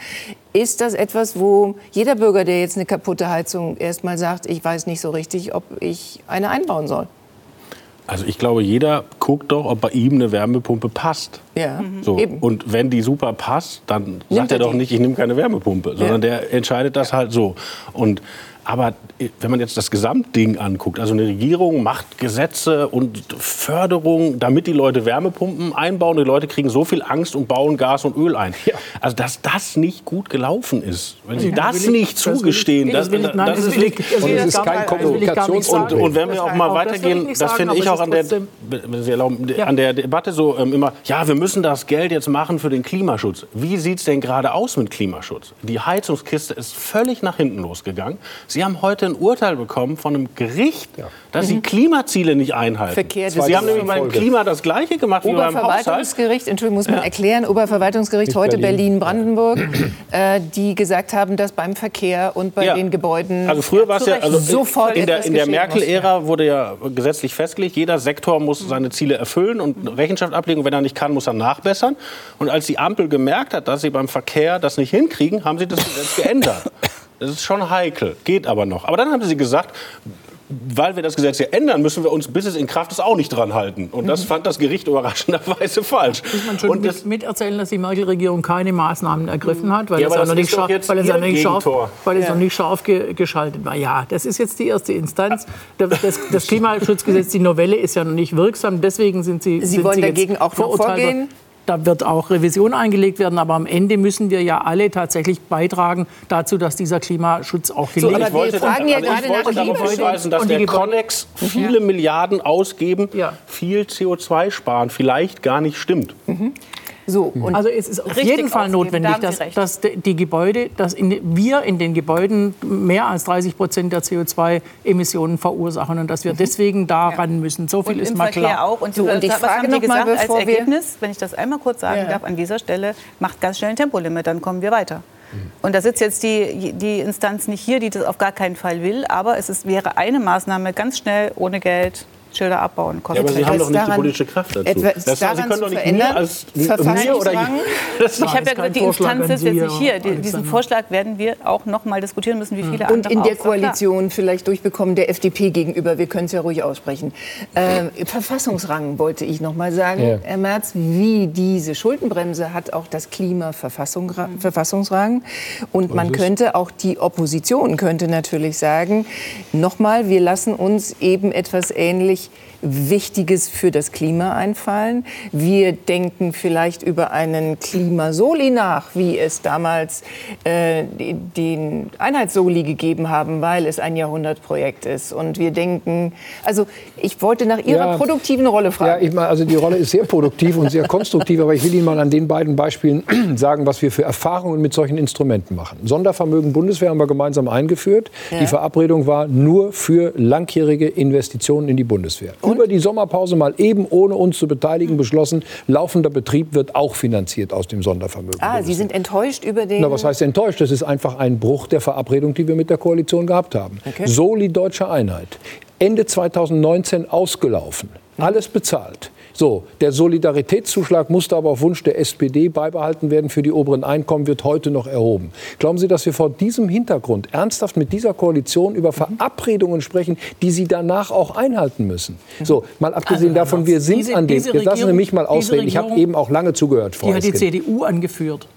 Ist das etwas, wo jeder Bürger, der jetzt eine kaputte Heizung erst mal sagt, ich weiß nicht so richtig, ob ich eine einbauen soll? Also ich glaube, jeder guckt doch, ob bei ihm eine Wärmepumpe passt. Ja, So. eben. Und wenn die super passt, dann sagt er er doch die. nicht, ich nehme keine Wärmepumpe, sondern der entscheidet das halt so. Und aber wenn man jetzt das Gesamtding anguckt, also eine Regierung macht Gesetze und Förderung, damit die Leute Wärmepumpen einbauen. Die Leute kriegen so viel Angst und bauen Gas und Öl ein. Also dass das nicht gut gelaufen ist, wenn Sie Ja, das nicht zugestehen, das das das ist das will ich Und es ist kein nicht- nicht sagen. und, und wenn wir auch mal weitergehen, nicht das finde ich auch ist an der, erlauben, an der Debatte so ähm, immer, ja, wir müssen das Geld jetzt machen für den Klimaschutz. Wie sieht es denn gerade aus mit Klimaschutz? Die Heizungskiste ist völlig nach hinten losgegangen. Sie haben heute ein Urteil bekommen von einem Gericht, dass Sie Klimaziele nicht einhalten. Verkehr Sie haben nämlich beim. Klima das Gleiche gemacht wie beim. Oberverwaltungsgericht, Entschuldigung, muss man erklären, Oberverwaltungsgericht Nicht heute Berlin. Berlin-Brandenburg, äh, die gesagt haben, dass beim Verkehr und bei Ja. den Gebäuden Also früher war es ja, also sofort in der, in der. Merkel-Ära wurde ja gesetzlich festgelegt, jeder Sektor muss seine Ziele erfüllen und Rechenschaft ablegen. Und wenn er nicht kann, muss er nachbessern. Und als die Ampel gemerkt hat, dass sie beim Verkehr das nicht hinkriegen, haben sie das Gesetz geändert. Das ist schon heikel, geht aber noch. Aber dann haben sie gesagt, weil wir das Gesetz ja ändern, müssen wir uns, bis es in Kraft ist, auch nicht dran halten. Und das fand das Gericht überraschenderweise falsch. Muss man schon Und das, mit, miterzählen, dass die Merkel-Regierung keine Maßnahmen ergriffen hat, weil Ja, es noch nicht scharf, weil es nicht scharf, weil es Ja. noch nicht scharf ge geschaltet war. Ja, das ist jetzt die erste Instanz. Das, das, das [laughs] Klimaschutzgesetz, die Novelle ist ja noch nicht wirksam. Deswegen sind Sie, Sie sind wollen Sie jetzt dagegen auch noch vorgehen? Da wird auch Revision eingelegt werden, aber am Ende müssen wir ja alle tatsächlich beitragen dazu, dass dieser Klimaschutz auch So, gelingt. aber wir fragen ja also ich gerade wollte nach darauf hinweisen, dass der Connex viele Milliarden ausgeben, Ja. viel CO2 sparen, vielleicht gar nicht stimmt. So, und Also es ist auf jeden Fall notwendig, dass, dass die Gebäude, dass in, wir in den Gebäuden mehr als 30 Prozent der CO2-Emissionen verursachen und dass wir deswegen daran müssen. So viel Und ist im mal Verkehr klar. auch. Und So, und ich was frage haben noch mal, gesagt bevor als Ergebnis, wenn ich das einmal kurz sagen Ja. darf, an dieser Stelle, macht ganz schnell ein Tempolimit, dann kommen wir weiter. Und da sitzt jetzt die, die Instanz nicht hier, die das auf gar keinen Fall will, aber es ist, wäre eine Maßnahme ganz schnell ohne Geld Schilder abbauen Ja, aber Sie haben doch nicht die daran- politische Kraft dazu. etwas Das, Sie daran können doch zu nicht verändern? mir als mir Verfassungsrang? oder [laughs] ich habe ja ist kein gesagt, die Vorschlag Instanz an ist jetzt Sie, nicht hier. Die, diesen. Vorschlag werden wir auch noch mal diskutieren müssen, wie viele Und andere in auch. der klar. Koalition vielleicht durchbekommen, der FDP gegenüber. Wir können es ja ruhig aussprechen. Äh, Verfassungsrang wollte ich noch mal sagen. Ja. Herr Merz, wie diese Schuldenbremse hat auch das Klima Verfassung, Verfassungsrang. Und man könnte, auch die Opposition könnte natürlich sagen, nochmal, wir lassen uns eben etwas ähnlich Wichtiges für das Klima einfallen. Wir denken vielleicht über einen Klimasoli nach, wie es damals äh, den Einheitssoli gegeben haben, weil es ein Jahrhundertprojekt ist. Und wir denken, also ich wollte nach Ihrer Ja. produktiven Rolle Ja, fragen. ich meine, also die Rolle ist sehr produktiv und sehr konstruktiv, aber ich will Ihnen mal an den beiden Beispielen [clears throat] sagen, was wir für Erfahrungen mit solchen Instrumenten machen. Sondervermögen Bundeswehr haben wir gemeinsam eingeführt. Die Verabredung war nur für langjährige Investitionen in die Bundeswehr. Über die Sommerpause mal eben ohne uns zu beteiligen beschlossen, laufender Betrieb wird auch finanziert aus dem Sondervermögen. Ah, Sie sind enttäuscht über den. Na, was heißt enttäuscht? Das ist einfach ein Bruch der Verabredung, die wir mit der Koalition gehabt haben. Okay. Soli Deutsche Einheit. Ende 2019 ausgelaufen. Alles bezahlt. So, der Solidaritätszuschlag musste aber auf Wunsch der SPD beibehalten werden für die oberen Einkommen, wird heute noch erhoben. Glauben Sie, dass wir vor diesem Hintergrund ernsthaft mit dieser Koalition über Verabredungen sprechen, die sie danach auch einhalten müssen? So, mal abgesehen Also, davon, wir sind diese- an dem, jetzt lassen Sie mich mal ausreden, ich habe eben auch lange zugehört, Frau Die hat die. CDU angeführt.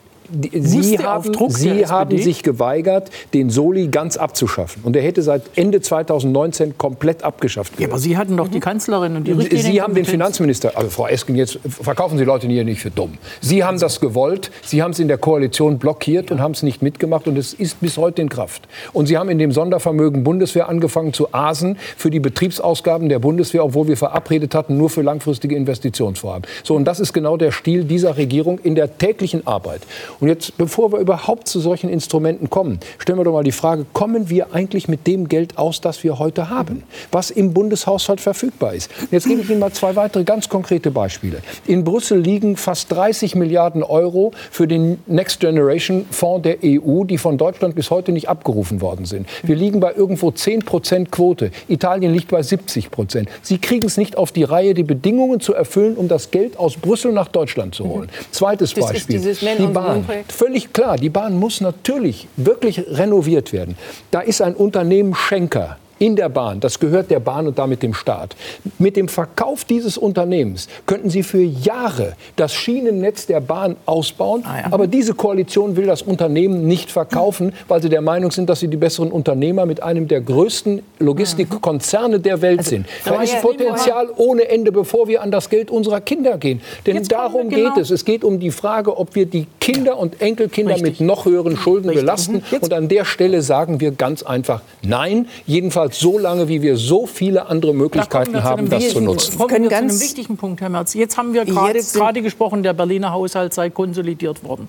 Sie, haben, Sie haben sich geweigert, den Soli ganz abzuschaffen. Und der hätte seit Ende 2019 komplett abgeschafft Ja, werden. aber Sie hatten doch die Kanzlerin und die Sie haben den. Finanzminister, also Frau Esken, jetzt verkaufen Sie Leute hier nicht für dumm. Sie haben das gewollt, Sie haben es in der Koalition blockiert und haben es nicht mitgemacht und es ist bis heute in Kraft. Und Sie haben in dem Sondervermögen Bundeswehr angefangen zu asen für die Betriebsausgaben der Bundeswehr, obwohl wir verabredet hatten, nur für langfristige Investitionsvorhaben. So, und das ist genau der Stil dieser Regierung in der täglichen Arbeit. Und jetzt, bevor wir überhaupt zu solchen Instrumenten kommen, stellen wir doch mal die Frage, kommen wir eigentlich mit dem Geld aus, das wir heute haben, was im Bundeshaushalt verfügbar ist? Jetzt gebe ich Ihnen mal zwei weitere ganz konkrete Beispiele. In Brüssel liegen fast 30 Milliarden Euro für den Next Generation Fonds der EU, die von Deutschland bis heute nicht abgerufen worden sind. Wir liegen bei irgendwo 10 Prozent Quote. Italien liegt bei 70 Prozent. Sie kriegen es nicht auf die Reihe, die Bedingungen zu erfüllen, um das Geld aus Brüssel nach Deutschland zu holen. Zweites Das Beispiel. die Bahn. Projekt. Völlig klar, die Bahn muss natürlich wirklich renoviert werden. Da ist ein Unternehmen Schenker in der Bahn, das gehört der Bahn und damit dem Staat. Mit dem Verkauf dieses Unternehmens könnten Sie für Jahre das Schienennetz der Bahn ausbauen. Ah, ja. Aber diese Koalition will das Unternehmen nicht verkaufen, weil sie der Meinung sind, dass sie die besseren Unternehmer mit einem der größten Logistikkonzerne der Welt also, sind. Da ist Potenzial ohne Ende, bevor wir an das Geld unserer Kinder gehen. Denn Jetzt darum genau. geht es. Es geht um die Frage, ob wir die Kinder und Enkelkinder Richtig. mit noch höheren Schulden Richtig. belasten. Mhm. Und an der Stelle sagen wir ganz einfach Nein. Jedenfalls so lange, wie wir so viele andere Möglichkeiten haben, das zu nutzen. Wir kommen wir zu einem wichtigen Punkt, Herr Merz. Jetzt haben wir gerade gesprochen, der Berliner Haushalt sei konsolidiert worden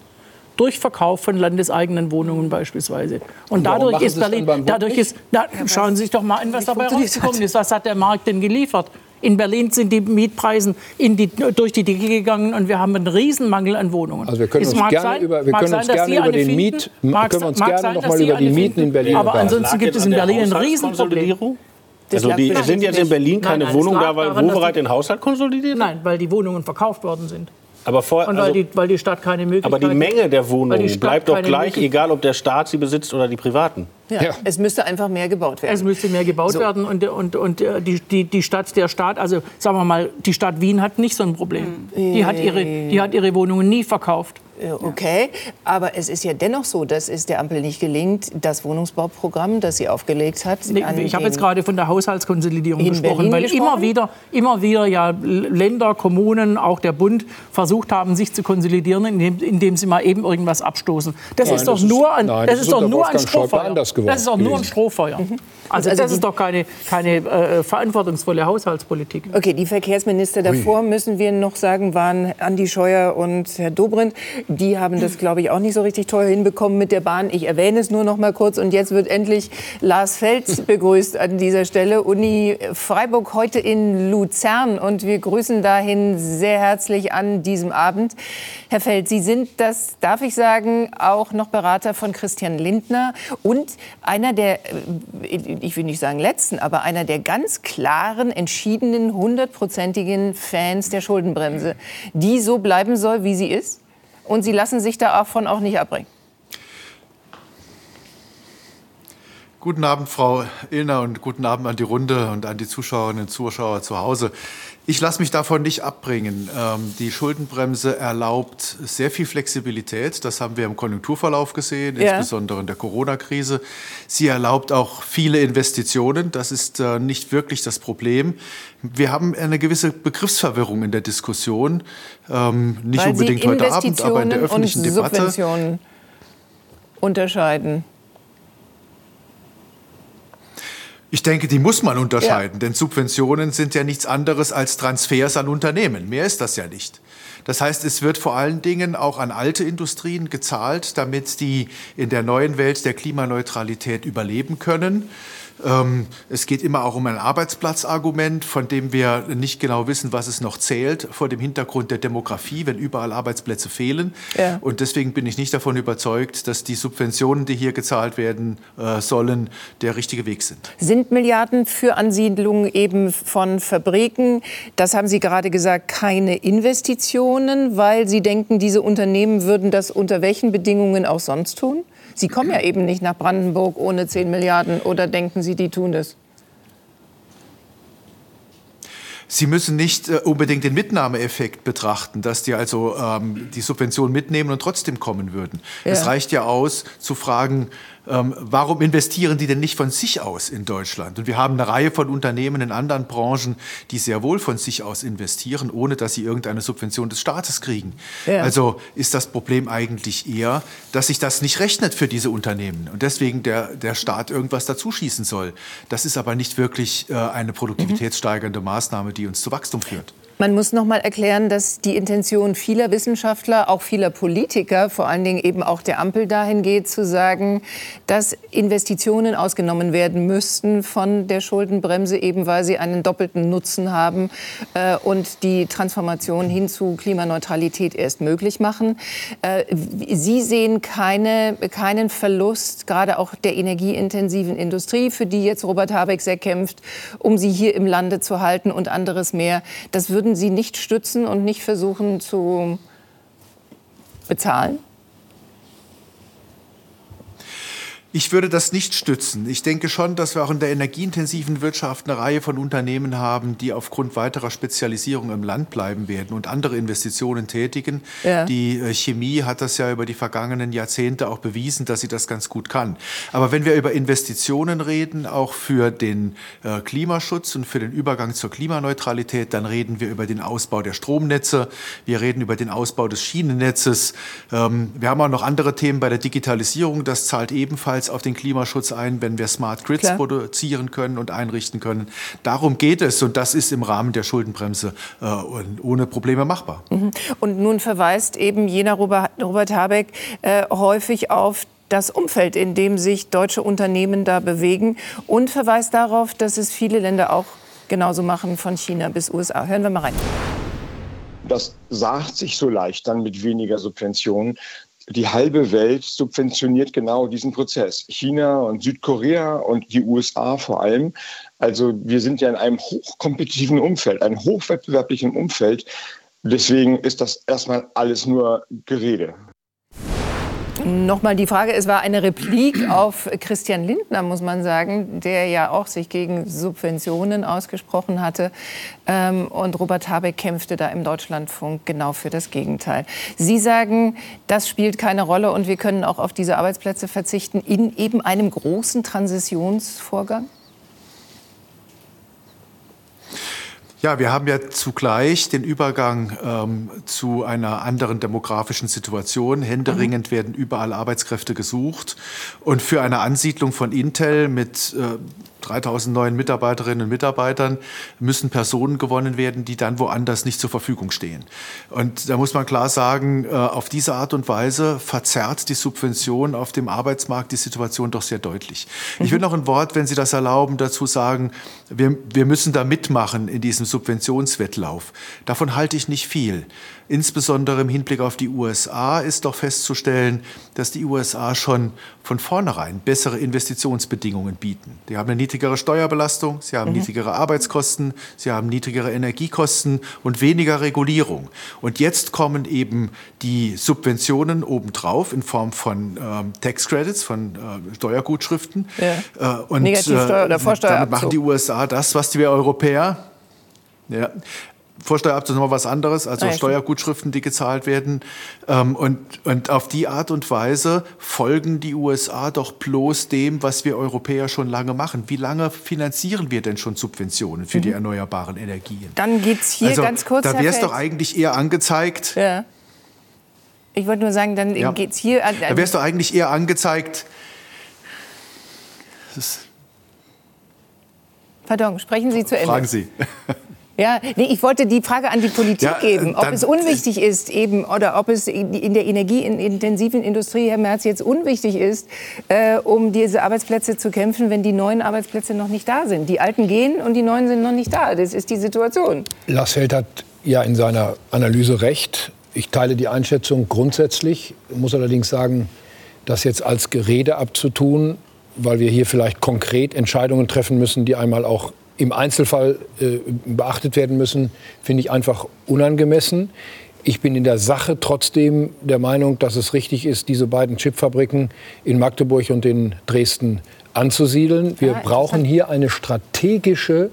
durch Verkauf von landeseigenen Wohnungen beispielsweise. Und, und dadurch ist Berlin, dadurch ist, na, schauen Sie sich doch mal an, was dabei rausgekommen ist. Was hat der Markt denn geliefert? In Berlin sind die Mietpreise die, durch die Decke gegangen und wir haben einen Riesenmangel an Wohnungen. Also wir können uns gerne sein, über, wir können sein, uns gerne über den Miet, mag, können uns gerne sein, noch mal über die Mieten in Berlin Aber ansonsten gibt es in Berlin ein Riesenproblem. Also die, sind jetzt in Berlin keine Wohnungen da, weil Wohlbereit den Haushalt konsolidiert? Nein, weil die Wohnungen verkauft worden sind. Aber vor, und weil, also, die, weil die Stadt keine Möglichkeit Aber die Menge der Wohnungen bleibt doch gleich, egal ob der Staat sie besitzt oder die Privaten. Ja, ja. Es müsste einfach mehr gebaut werden. Es müsste mehr gebaut so. werden und, und, und äh, die, die, die Stadt, der Staat, also sagen wir mal, die Stadt Wien hat nicht so ein Problem. Mhm. Die, hat ihre, die hat ihre Wohnungen nie verkauft. Äh, okay, aber es ist ja dennoch so, dass es der Ampel nicht gelingt, das Wohnungsbauprogramm, das sie aufgelegt hat. Nee, ich habe jetzt gerade von der Haushaltskonsolidierung gesprochen, Berlin weil gesprochen? immer wieder, immer wieder ja Länder, Kommunen, auch der Bund versucht haben, sich zu konsolidieren, indem, indem sie mal eben irgendwas abstoßen. Das nein, ist doch das nur ein, nein, das, das ist doch nur ein Strohfeuer. Das ist doch nur ein Strohfeuer. Mhm. Also, also, das ist doch keine, keine äh, verantwortungsvolle Haushaltspolitik. Okay, die Verkehrsminister davor, müssen wir noch sagen, waren Andi Scheuer und Herr Dobrindt. Die haben das, glaube ich, auch nicht so richtig teuer hinbekommen mit der Bahn. Ich erwähne es nur noch mal kurz. Und jetzt wird endlich Lars Feld [laughs] begrüßt an dieser Stelle. Uni Freiburg heute in Luzern. Und wir grüßen dahin sehr herzlich an diesem Abend. Herr Feld, Sie sind, das darf ich sagen, auch noch Berater von Christian Lindner und einer der, äh, ich will nicht sagen letzten, aber einer der ganz klaren, entschiedenen, hundertprozentigen Fans der Schuldenbremse, die so bleiben soll, wie sie ist? und Sie lassen sich davon auch nicht abbringen. Guten Abend, Frau Illner, und guten Abend an die Runde und an die Zuschauerinnen und Zuschauer zu Hause. Ich lasse mich davon nicht abbringen. Ähm, die Schuldenbremse erlaubt sehr viel Flexibilität. Das haben wir im Konjunkturverlauf gesehen, ja. insbesondere in der Corona-Krise. Sie erlaubt auch viele Investitionen. Das ist äh, nicht wirklich das Problem. Wir haben eine gewisse Begriffsverwirrung in der Diskussion. Ähm, nicht Weil unbedingt heute Abend, aber in der öffentlichen und Debatte. Unterscheiden. Ich denke, die muss man unterscheiden, ja. denn Subventionen sind ja nichts anderes als Transfers an Unternehmen. Mehr ist das ja nicht. Das heißt, es wird vor allen Dingen auch an alte Industrien gezahlt, damit die in der neuen Welt der Klimaneutralität überleben können. Ähm, es geht immer auch um ein Arbeitsplatzargument, von dem wir nicht genau wissen, was es noch zählt, vor dem Hintergrund der Demografie, wenn überall Arbeitsplätze fehlen. Ja. Und deswegen bin ich nicht davon überzeugt, dass die Subventionen, die hier gezahlt werden äh, sollen, der richtige Weg sind. Sind Milliarden für Ansiedlungen eben von Fabriken, das haben Sie gerade gesagt, keine Investitionen, weil Sie denken, diese Unternehmen würden das unter welchen Bedingungen auch sonst tun? Sie kommen ja eben nicht nach Brandenburg ohne 10 Milliarden. Oder denken Sie, die tun das? Sie müssen nicht äh, unbedingt den Mitnahmeeffekt betrachten, dass die also ähm, die Subvention mitnehmen und trotzdem kommen würden. Ja. Es reicht ja aus, zu fragen, ähm, warum investieren die denn nicht von sich aus in Deutschland? Und wir haben eine Reihe von Unternehmen in anderen Branchen, die sehr wohl von sich aus investieren, ohne dass sie irgendeine Subvention des Staates kriegen. Ja. Also ist das Problem eigentlich eher, dass sich das nicht rechnet für diese Unternehmen und deswegen der, der Staat irgendwas dazuschießen soll. Das ist aber nicht wirklich äh, eine produktivitätssteigernde Maßnahme, die uns zu Wachstum führt. Man muss noch mal erklären, dass die Intention vieler Wissenschaftler, auch vieler Politiker, vor allen Dingen eben auch der Ampel dahin geht, zu sagen, dass Investitionen ausgenommen werden müssten von der Schuldenbremse, eben weil sie einen doppelten Nutzen haben äh, und die Transformation hin zu Klimaneutralität erst möglich machen. Äh, sie sehen keine, keinen Verlust, gerade auch der energieintensiven Industrie, für die jetzt Robert Habeck sehr kämpft, um sie hier im Lande zu halten und anderes mehr. Das würden würden Sie nicht stützen und nicht versuchen zu bezahlen? Ich würde das nicht stützen. Ich denke schon, dass wir auch in der energieintensiven Wirtschaft eine Reihe von Unternehmen haben, die aufgrund weiterer Spezialisierung im Land bleiben werden und andere Investitionen tätigen. Ja. Die äh, Chemie hat das ja über die vergangenen Jahrzehnte auch bewiesen, dass sie das ganz gut kann. Aber wenn wir über Investitionen reden, auch für den äh, Klimaschutz und für den Übergang zur Klimaneutralität, dann reden wir über den Ausbau der Stromnetze, wir reden über den Ausbau des Schienennetzes. Ähm, wir haben auch noch andere Themen bei der Digitalisierung. Das zahlt ebenfalls ebenfalls auf den Klimaschutz ein, wenn wir Smart Grids Klar. produzieren können und einrichten können. Darum geht es und das ist im Rahmen der Schuldenbremse äh, ohne Probleme machbar. Mhm. Und nun verweist eben jener Robert Habeck äh, häufig auf das Umfeld, in dem sich deutsche Unternehmen da bewegen und verweist darauf, dass es viele Länder auch genauso machen, von China bis USA. Hören wir mal rein. Das sagt sich so leicht dann mit weniger Subventionen die halbe Welt subventioniert genau diesen Prozess. China und Südkorea und die USA vor allem. Also wir sind ja in einem hochkompetitiven Umfeld, einem hochwettbewerblichen Umfeld. Deswegen ist das erstmal alles nur Gerede. Nochmal die Frage, es war eine Replik [clears throat] auf Christian Lindner, muss man sagen, der ja auch sich gegen Subventionen ausgesprochen hatte. Ähm, und Robert Habeck kämpfte da im Deutschlandfunk genau für das Gegenteil. Sie sagen, das spielt keine Rolle und wir können auch auf diese Arbeitsplätze verzichten in eben einem großen Transitionsvorgang? Ja, wir haben ja zugleich den Übergang ähm, zu einer anderen demografischen Situation. Händeringend mhm. werden überall Arbeitskräfte gesucht. Und für eine Ansiedlung von Intel mit äh, 3000 neuen Mitarbeiterinnen und Mitarbeitern müssen Personen gewonnen werden, die dann woanders nicht zur Verfügung stehen. Und da muss man klar sagen, äh, auf diese Art und Weise verzerrt die Subvention auf dem Arbeitsmarkt die Situation doch sehr deutlich. Mhm. Ich will noch ein Wort, wenn Sie das erlauben, dazu sagen, wir, wir müssen da mitmachen in diesem Subventionswettlauf. Davon halte ich nicht viel. Insbesondere im Hinblick auf die USA ist doch festzustellen, dass die USA schon von vornherein bessere Investitionsbedingungen bieten. Die haben eine niedrigere Steuerbelastung, sie haben mhm. niedrigere Arbeitskosten, sie haben niedrigere Energiekosten und weniger Regulierung. Und jetzt kommen eben die Subventionen obendrauf in Form von ähm, Tax Credits, von äh, Steuergutschriften. Ja. Äh, und Negativsteuer oder äh, damit machen die USA das, was die Europäer ja, Vorsteuerabzug ist nochmal was anderes, also ah, Steuergutschriften, die gezahlt werden. Ähm, und, und auf die Art und Weise folgen die USA doch bloß dem, was wir Europäer schon lange machen. Wie lange finanzieren wir denn schon Subventionen für mhm. die erneuerbaren Energien? Dann geht es hier also, ganz kurz. Da wäre es doch eigentlich eher angezeigt. Ja. Ich wollte nur sagen, dann ja. geht es hier. An, an da wäre es doch eigentlich eher angezeigt. Pardon, sprechen Sie zu Ende. Fragen Sie. Ja, nee, ich wollte die Frage an die Politik ja, geben, ob es unwichtig ist eben oder ob es in der energieintensiven Industrie, Herr Merz, jetzt unwichtig ist, äh, um diese Arbeitsplätze zu kämpfen, wenn die neuen Arbeitsplätze noch nicht da sind. Die alten gehen und die neuen sind noch nicht da. Das ist die Situation. Lars Feld hat ja in seiner Analyse recht. Ich teile die Einschätzung grundsätzlich, muss allerdings sagen, das jetzt als Gerede abzutun, weil wir hier vielleicht konkret Entscheidungen treffen müssen, die einmal auch im Einzelfall äh, beachtet werden müssen, finde ich einfach unangemessen. Ich bin in der Sache trotzdem der Meinung, dass es richtig ist, diese beiden Chipfabriken in Magdeburg und in Dresden anzusiedeln. Wir ah, brauchen hier eine strategische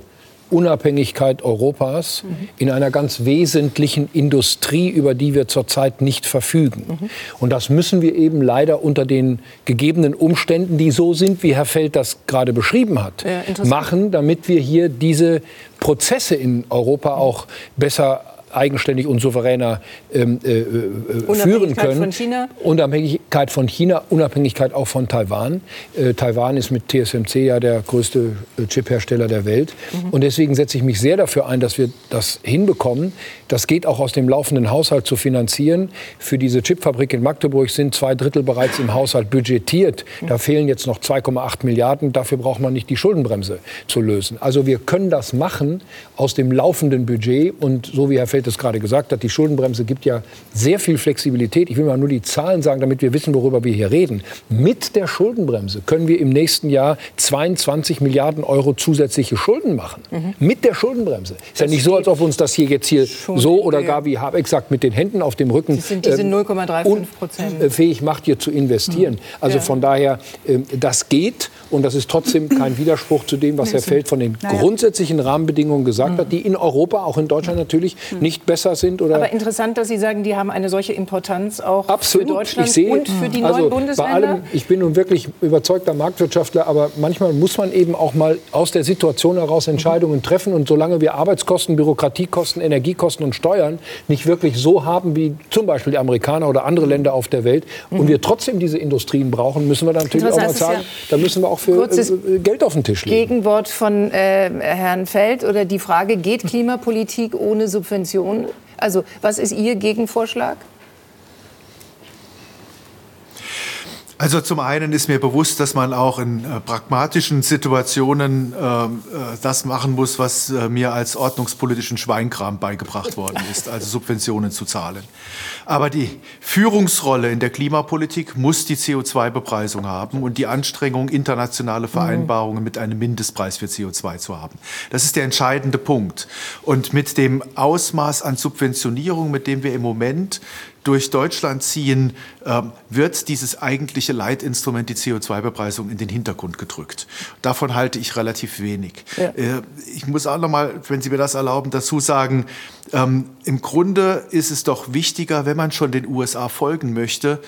Unabhängigkeit Europas mhm. in einer ganz wesentlichen Industrie, über die wir zurzeit nicht verfügen. Mhm. Und das müssen wir eben leider unter den gegebenen Umständen, die so sind, wie Herr Feld das gerade beschrieben hat, ja, machen, damit wir hier diese Prozesse in Europa auch besser eigenständig und souveräner ähm, äh, äh, führen können. Von China? Unabhängigkeit von China, Unabhängigkeit auch von Taiwan. Äh, Taiwan ist mit TSMC ja der größte äh, Chiphersteller der Welt. Mhm. Und deswegen setze ich mich sehr dafür ein, dass wir das hinbekommen. Das geht auch aus dem laufenden Haushalt zu finanzieren. Für diese Chipfabrik in Magdeburg sind zwei Drittel bereits im Haushalt budgetiert. Da mhm. fehlen jetzt noch 2,8 Milliarden. Dafür braucht man nicht die Schuldenbremse zu lösen. Also wir können das machen aus dem laufenden Budget. Und so wie Herr Feld Feld es gerade gesagt hat, die Schuldenbremse gibt ja sehr viel Flexibilität. Ich will mal nur die Zahlen sagen, damit wir wissen, worüber wir hier reden. Mit der Schuldenbremse können wir im nächsten Jahr 22 Milliarden Euro zusätzliche Schulden machen. Mhm. Mit der Schuldenbremse. Ist ja nicht so, als ob uns das hier jetzt hier so oder gar, wie Habeck sagt, mit den Händen auf dem Rücken das sind diese 0,35 ähm, Prozent. Äh, fähig macht, hier zu investieren. Mhm. Also ja. von daher, ähm, das geht und das ist trotzdem kein Widerspruch zu dem, was Herr Feld von den grundsätzlichen Rahmenbedingungen gesagt mhm. hat, die in Europa, auch in Deutschland natürlich, mhm. Nicht besser sind. Oder Aber interessant, dass Sie sagen, die haben eine solche Importanz auch Absolut. für Deutschland ich sehe, und für die also neuen Bundesländer. Bei allem, ich bin nun wirklich überzeugter Marktwirtschaftler, aber manchmal muss man eben auch mal aus der Situation heraus Entscheidungen treffen. Und solange wir Arbeitskosten, Bürokratiekosten, Energiekosten und Steuern nicht wirklich so haben wie zum Beispiel die Amerikaner oder andere Länder auf der Welt mhm. und wir trotzdem diese Industrien brauchen, müssen wir natürlich auch mal sagen, ja da müssen wir auch für äh, Geld auf den Tisch legen. Gegenwort von äh, Herrn Feld oder die Frage, geht Klimapolitik ohne Subventionen? Also was ist Ihr Gegenvorschlag? Also zum einen ist mir bewusst, dass man auch in äh, pragmatischen Situationen äh, äh, das machen muss, was äh, mir als ordnungspolitischen Schweinkram beigebracht worden ist, also Subventionen zu zahlen. Aber die Führungsrolle in der Klimapolitik muss die CO2-Bepreisung haben und die Anstrengung, internationale Vereinbarungen mit einem Mindestpreis für CO2 zu haben. Das ist der entscheidende Punkt. Und mit dem Ausmaß an Subventionierung, mit dem wir im Moment durch Deutschland ziehen, ähm, wird dieses eigentliche Leitinstrument, die CO2-Bepreisung, in den Hintergrund gedrückt. Davon halte ich relativ wenig. Ja. Äh, ich muss auch noch mal, wenn Sie mir das erlauben, dazu sagen, ähm, im Grunde ist es doch wichtiger, wenn man schon den USA folgen möchte,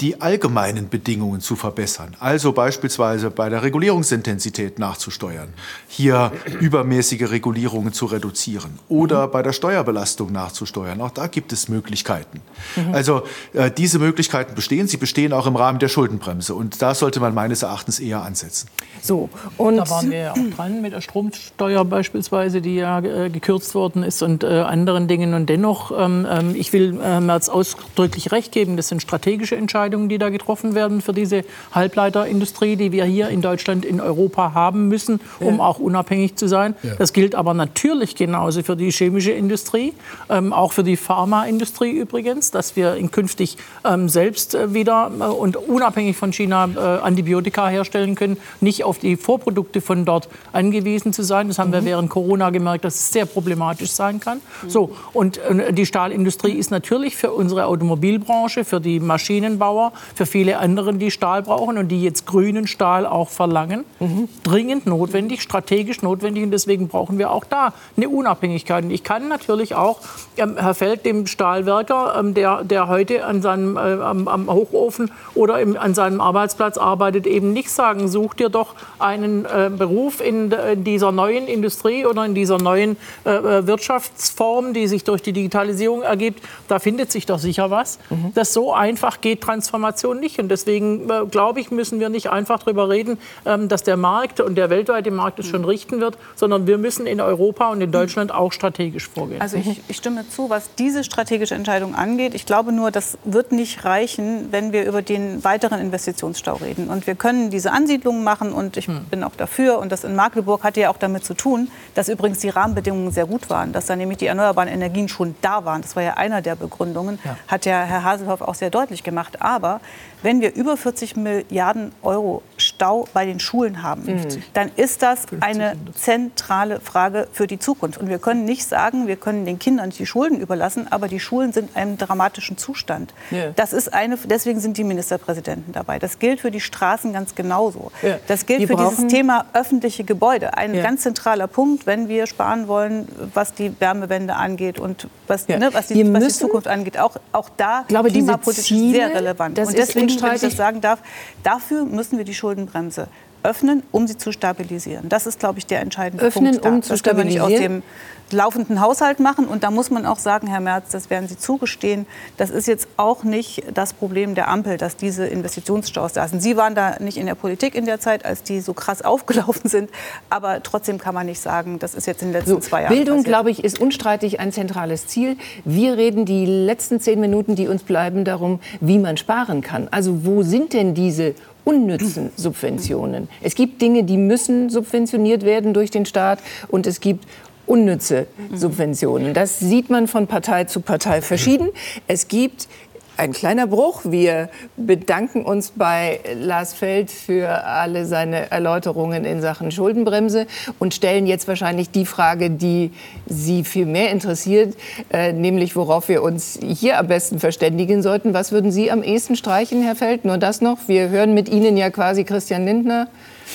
die allgemeinen Bedingungen zu verbessern. Also beispielsweise bei der Regulierungsintensität nachzusteuern, hier übermäßige Regulierungen zu reduzieren oder mhm. bei der Steuerbelastung nachzusteuern. Auch da gibt es Möglichkeiten. Mhm. Also äh, diese Möglichkeiten bestehen. Sie bestehen auch im Rahmen der Schuldenbremse. Und da sollte man meines Erachtens eher ansetzen. So, und da waren wir ja auch dran mit der Stromsteuer beispielsweise, die ja äh, gekürzt worden ist und äh, anderen Dingen. Und dennoch, ähm, ähm ich will äh, Merz ausdrücklich recht geben, das sind strategische Entscheidungen. Entscheidungen, die da getroffen werden für diese Halbleiterindustrie, die wir hier in Deutschland, in Europa haben müssen, um ja. auch unabhängig zu sein. Ja. Das gilt aber natürlich genauso für die chemische Industrie, ähm, auch für die Pharmaindustrie übrigens, dass wir in künftig ähm, selbst äh, wieder äh, und unabhängig von China äh, Antibiotika herstellen können, nicht auf die Vorprodukte von dort angewiesen zu sein. Das haben mhm. wir während Corona gemerkt, dass es sehr problematisch sein kann. Mhm. So, und äh, die Stahlindustrie ist natürlich für unsere Automobilbranche, für die Maschinenbau Bauer, für viele andere, die Stahl brauchen und die jetzt grünen Stahl auch verlangen. Mhm. Dringend notwendig, strategisch notwendig und deswegen brauchen wir auch da eine Unabhängigkeit. Und ich kann natürlich auch, ähm, Herr Feld, dem Stahlwerker, ähm, der, der heute an seinem, äh, am, am, Hochofen oder im, an seinem Arbeitsplatz arbeitet, eben nicht sagen, such dir doch einen äh, Beruf in, in, dieser neuen Industrie oder in dieser neuen äh, äh, Wirtschaftsform, die sich durch die Digitalisierung ergibt. Da findet sich doch sicher was. Mhm. Das so einfach geht, transparent Transformation nicht. Und deswegen, äh, glaube ich, müssen wir nicht einfach darüber reden, ähm, dass der Markt und der weltweite Markt es schon richten wird, sondern wir müssen in Europa und in Deutschland auch strategisch vorgehen. Also ich, ich stimme zu, was diese strategische Entscheidung angeht. Ich glaube nur, das wird nicht reichen, wenn wir über den weiteren Investitionsstau reden. Und wir können diese Ansiedlungen machen und ich hm. bin auch dafür. Und das in Magdeburg hatte ja auch damit zu tun, dass übrigens die Rahmenbedingungen sehr gut waren, dass da nämlich die erneuerbaren Energien schon da waren. Das war ja einer der Begründungen, ja. hat ja Herr Haselhoff auch sehr deutlich gemacht. Aber wenn wir über 40 Milliarden Euro Stau bei den Schulen haben, mhm. dann ist das eine zentrale Frage für die Zukunft. Und wir können nicht sagen, wir können den Kindern die Schulen überlassen, aber die Schulen sind in einem dramatischen Zustand. Ja. Das ist eine, deswegen sind die Ministerpräsidenten dabei. Das gilt für die Straßen ganz genauso. Ja. Das gilt wir für dieses Thema öffentliche Gebäude. Ein ja. ganz zentraler Punkt, wenn wir sparen wollen, was die Wärmewende angeht und was, ne, was, die, was die, Zukunft angeht. Auch, auch da glaube, klimapolitisch sehr relevant. Und deswegen wenn ich das sagen darf, dafür müssen wir die Schuldenbremse öffnen, um sie zu stabilisieren. Das ist, glaube ich, der entscheidende öffnen, Punkt. Öffnen, um zu stabilisieren? Das können wir nicht aus dem laufenden Haushalt machen. Und da muss man auch sagen, Herr Merz, das werden Sie zugestehen, das ist jetzt auch nicht das Problem der Ampel, dass diese Investitionsstaus da sind. Sie waren da nicht in der Politik in der Zeit, als die so krass [laughs] aufgelaufen sind. Aber trotzdem kann man nicht sagen, das ist jetzt in den letzten so, zwei Jahren Bildung, glaube ich, ist unstreitig ein zentrales Ziel. Wir reden die letzten zehn Minuten, die uns bleiben, darum, wie man sparen kann. Also wo sind denn diese unnützen Subventionen. Es gibt Dinge, die müssen subventioniert werden durch den Staat und es gibt unnütze Subventionen. Das sieht man von Partei zu Partei verschieden. Es gibt ein kleiner Bruch. Wir bedanken uns bei Lars Feld für alle seine Erläuterungen in Sachen Schuldenbremse und stellen jetzt wahrscheinlich die Frage, die Sie viel mehr interessiert, äh, nämlich worauf wir uns hier am besten verständigen sollten. Was würden Sie am ehesten streichen, Herr Feld? Nur das noch. Wir hören mit Ihnen ja quasi Christian Lindner.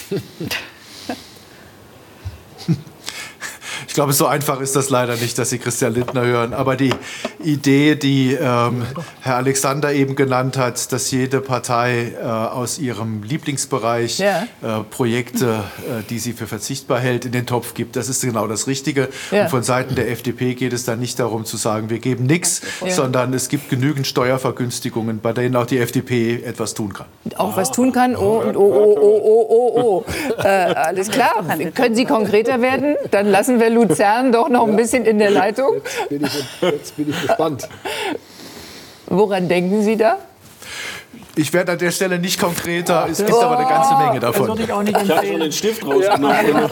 [laughs] Ich glaube, so einfach ist das leider nicht, dass Sie Christian Lindner hören. Aber die Idee, die ähm, Herr Alexander eben genannt hat, dass jede Partei äh, aus ihrem Lieblingsbereich ja. äh, Projekte, äh, die sie für verzichtbar hält, in den Topf gibt, das ist genau das Richtige. Ja. Und von Seiten der FDP geht es dann nicht darum zu sagen, wir geben nichts, ja. sondern es gibt genügend Steuervergünstigungen, bei denen auch die FDP etwas tun kann. Auch was tun kann? Oh und oh, oh, oh, oh, oh, oh. Äh, alles klar. Können Sie konkreter werden? Dann lassen wir Luzern doch noch ein bisschen in der Leitung. Jetzt bin ich, jetzt bin ich gespannt. Woran denken Sie da? Ich werde an der Stelle nicht konkreter. Es gibt oh, aber eine ganze Menge davon. Das ich auch nicht ich habe schon den Stift rausgenommen.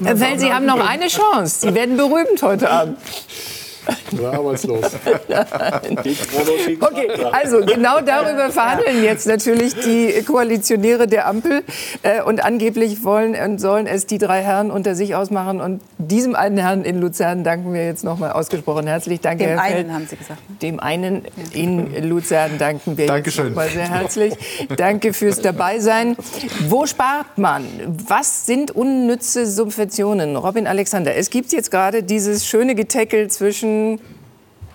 Ja. Sie haben noch eine Chance. Sie werden berühmt heute Abend. Oder arbeitslos. [laughs] okay, also genau darüber verhandeln jetzt natürlich die Koalitionäre der Ampel. Äh, und angeblich wollen und sollen es die drei Herren unter sich ausmachen. Und diesem einen Herrn in Luzern danken wir jetzt noch mal ausgesprochen herzlich. Danke, Dem Herr einen Feld. haben Sie gesagt. Ne? Dem einen in Luzern danken wir Dankeschön. jetzt noch mal sehr herzlich. Danke fürs Dabeisein. Wo spart man? Was sind unnütze Subventionen? Robin Alexander, es gibt jetzt gerade dieses schöne Geteckel zwischen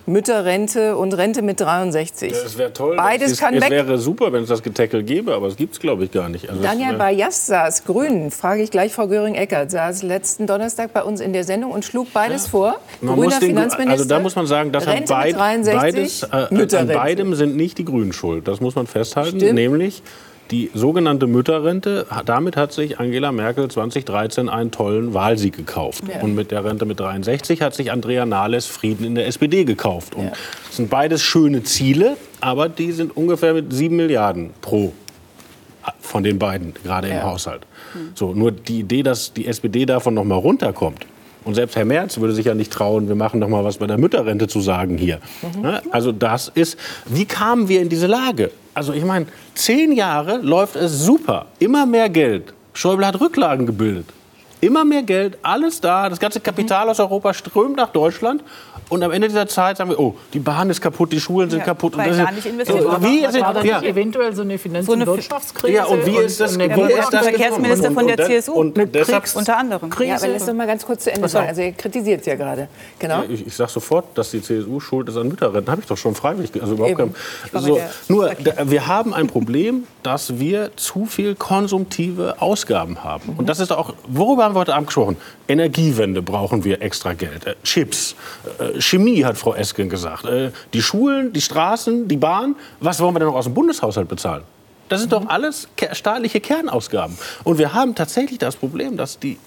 Mütterrente und Rente mit 63. das wäre toll. Beides es, kann es weg. wäre super, wenn es das Getackle gäbe, aber es gibt es, glaube ich, gar nicht. Also Daniel Bayas saß, Grünen, frage ich gleich Frau Göring-Eckert, saß letzten Donnerstag bei uns in der Sendung und schlug beides ja. vor. Man Grüner den, Finanzminister. Also da muss man sagen, dass Rente an, beid, 63, beides, äh, an beidem sind nicht die Grünen schuld. Das muss man festhalten. Stimmt. Nämlich die sogenannte Mütterrente, damit hat sich Angela Merkel 2013 einen tollen Wahlsieg gekauft. Ja. Und mit der Rente mit 63 hat sich Andrea Nahles Frieden in der SPD gekauft. Und ja. das sind beides schöne Ziele, aber die sind ungefähr mit 7 Milliarden pro von den beiden gerade ja. im Haushalt. Hm. So, nur die Idee, dass die SPD davon noch mal runterkommt, und selbst Herr Merz würde sich ja nicht trauen, wir machen doch mal was bei der Mütterrente zu sagen hier. Mhm. Ne? Also das ist, wie kamen wir in diese Lage? Also ich meine, zehn Jahre läuft es super, immer mehr Geld. Schäuble hat Rücklagen gebildet. Immer mehr Geld, alles da, das ganze Kapital aus Europa strömt nach Deutschland und am Ende dieser Zeit sagen wir, oh, die Bahn ist kaputt, die Schulen sind ja, kaputt. Weil und gar nicht investiert wurde. Wie ist war das ja. eventuell so eine Finanz- und Wirtschaftskrise? Ja, und wie ist das? Und wo ist das Verkehrsminister von der CSU. Und, und deshalb unter anderem. Krise. Ja, aber lass doch mal ganz kurz zu Ende sagen. Also ihr kritisiert es ja gerade. Genau. Ja, ich, ich sage sofort, dass die CSU schuld ist an Mütterrenten. Habe ich doch schon freiwillig. Also überhaupt kein, so, nur, da, wir haben ein Problem, dass wir zu viel konsumtive Ausgaben haben. Und das ist auch, worüber haben wir heute Abend gesprochen? Energiewende brauchen wir extra Geld. Äh, Chips, äh, Chemie hat Frau Esken gesagt. Äh, die Schulen, die Straßen, die Bahn, was wollen wir denn noch aus dem Bundeshaushalt bezahlen? Das sind doch alles staatliche Kernausgaben. Und wir haben tatsächlich das Problem, dass die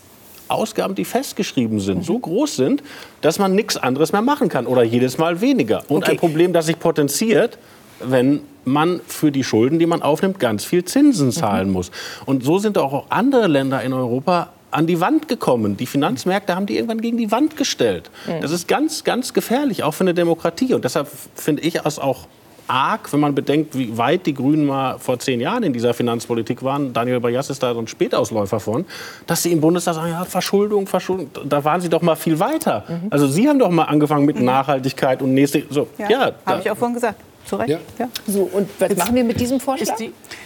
Ausgaben, die festgeschrieben sind, so groß sind, dass man nichts anderes mehr machen kann oder jedes Mal weniger. Und okay. ein Problem, das sich potenziert, wenn man für die Schulden, die man aufnimmt, ganz viel Zinsen zahlen muss. Und so sind auch andere Länder in Europa an die Wand gekommen. Die Finanzmärkte haben die irgendwann gegen die Wand gestellt. Mhm. Das ist ganz, ganz gefährlich, auch für eine Demokratie. Und deshalb finde ich es auch arg, wenn man bedenkt, wie weit die Grünen mal vor zehn Jahren in dieser Finanzpolitik waren. Daniel Bayas ist da so ein Spätausläufer von, dass sie im Bundestag sagen, ja, Verschuldung, Verschuldung, da waren sie doch mal viel weiter. Mhm. Also sie haben doch mal angefangen mit mhm. Nachhaltigkeit und nächste, so, ja, ja habe ich auch vorhin gesagt. Zu Recht. Ja. ja. So, und was Jetzt machen wir mit diesem Vorschlag?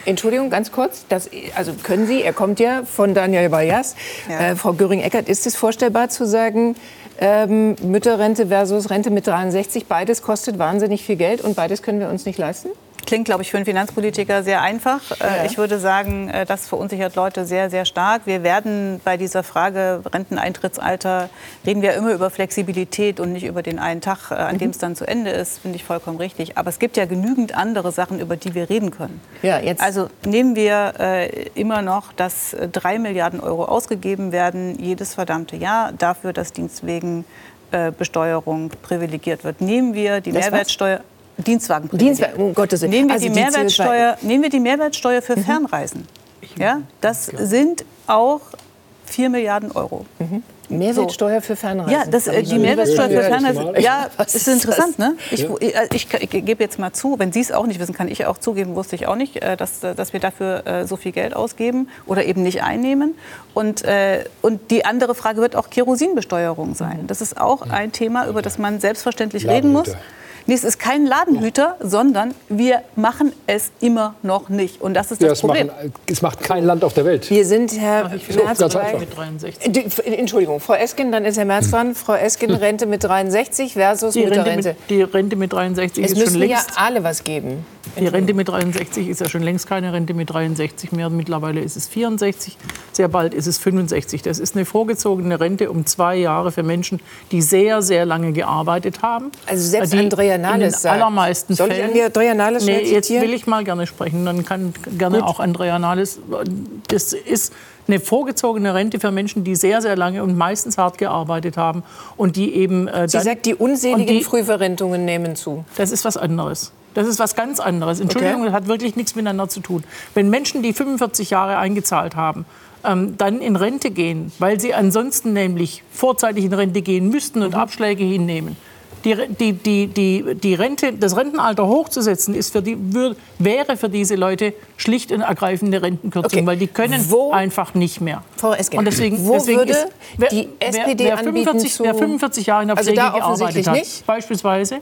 Entschuldigung, ganz kurz. Das, also können Sie, er kommt ja von Daniel Bayas. Ja. Äh, Frau Göring-Eckert, ist es vorstellbar zu sagen, ähm, Mütterrente versus Rente mit 63, beides kostet wahnsinnig viel Geld und beides können wir uns nicht leisten? Klingt, glaube ich, für einen Finanzpolitiker sehr einfach. Äh, ja. Ich würde sagen, äh, das verunsichert Leute sehr, sehr stark. Wir werden bei dieser Frage Renteneintrittsalter reden wir immer über Flexibilität und nicht über den einen Tag, äh, an mhm. dem es dann zu Ende ist, finde ich vollkommen richtig. Aber es gibt ja genügend andere Sachen, über die wir reden können. Ja, jetzt. Also nehmen wir äh, immer noch, dass drei Milliarden Euro ausgegeben werden jedes verdammte Jahr dafür, dass Dienstwegenbesteuerung privilegiert wird. Nehmen wir die das Mehrwertsteuer. Was? Dienstwagen. Dienstwagen, um Gottes Willen. Nehmen wir, also die Mehrwertsteuer, nehmen wir die Mehrwertsteuer für mhm. Fernreisen. Ja, das sind auch 4 Milliarden Euro. Mhm. Mehrwertsteuer für Fernreisen. Ja, das, äh, die Mehrwertsteuer für Fernreisen. Ja, das ist interessant, ne? Ich, ich, äh, ich, ich gebe jetzt mal zu, wenn Sie es auch nicht wissen, kann ich auch zugeben, wusste ich auch nicht, äh, dass, dass wir dafür äh, so viel Geld ausgeben oder eben nicht einnehmen. Und, äh, und die andere Frage wird auch Kerosinbesteuerung sein. Das ist auch ein Thema, über das man selbstverständlich reden muss. Nee, es ist kein Ladenhüter, sondern wir machen es immer noch nicht. Und das ist das ja, es Problem. Machen, es macht kein Land auf der Welt. Wir sind, Herr Merz, ganz bei, einfach. Mit 63. Die- Entschuldigung, Frau Esken, dann ist Herr Merz dran. Frau Esken, Rente mit 63 versus Die Rente, mit, die Rente mit 63 Es ist schon müssen ja längst. alle was geben. Die Rente mit 63 ist ja schon längst keine Rente mit 63 mehr. Mittlerweile ist es 64. Sehr bald ist es 65. Das ist eine vorgezogene Rente um zwei Jahre für Menschen, die sehr, sehr lange gearbeitet haben. Also selbst die Andrea in Nahles den sagt. allermeisten Soll ich Fällen. Andrea Nahles nee, jetzt will ich mal gerne sprechen. Dann kann gerne auch Andrea Nahles. Das ist eine vorgezogene Rente für Menschen, die sehr, sehr lange und meistens hart gearbeitet haben und die eben. Äh, Sie sagt, die unseligen die- Frühverrentungen nehmen zu. das ist was anderes. Das ist was ganz anderes. Entschuldigung, Okay. das hat wirklich nichts miteinander zu tun. Wenn Menschen, die 45 Jahre eingezahlt haben, ähm, dann in Rente gehen, weil sie ansonsten nämlich vorzeitig in Rente gehen müssten Mhm. und Abschläge hinnehmen. Die, die, die, die, die Rente, das Rentenalter hochzusetzen, ist für die, wäre für diese Leute schlicht und ergreifende Rentenkürzung, Okay. weil die können Wo- einfach nicht mehr. Frau Esken, und deswegen, wo deswegen würde ist, wer, die wer, SPD wer, anbieten 45, zu- wer 45 Jahre in der Also Pflege da gearbeitet hat, nicht? beispielsweise,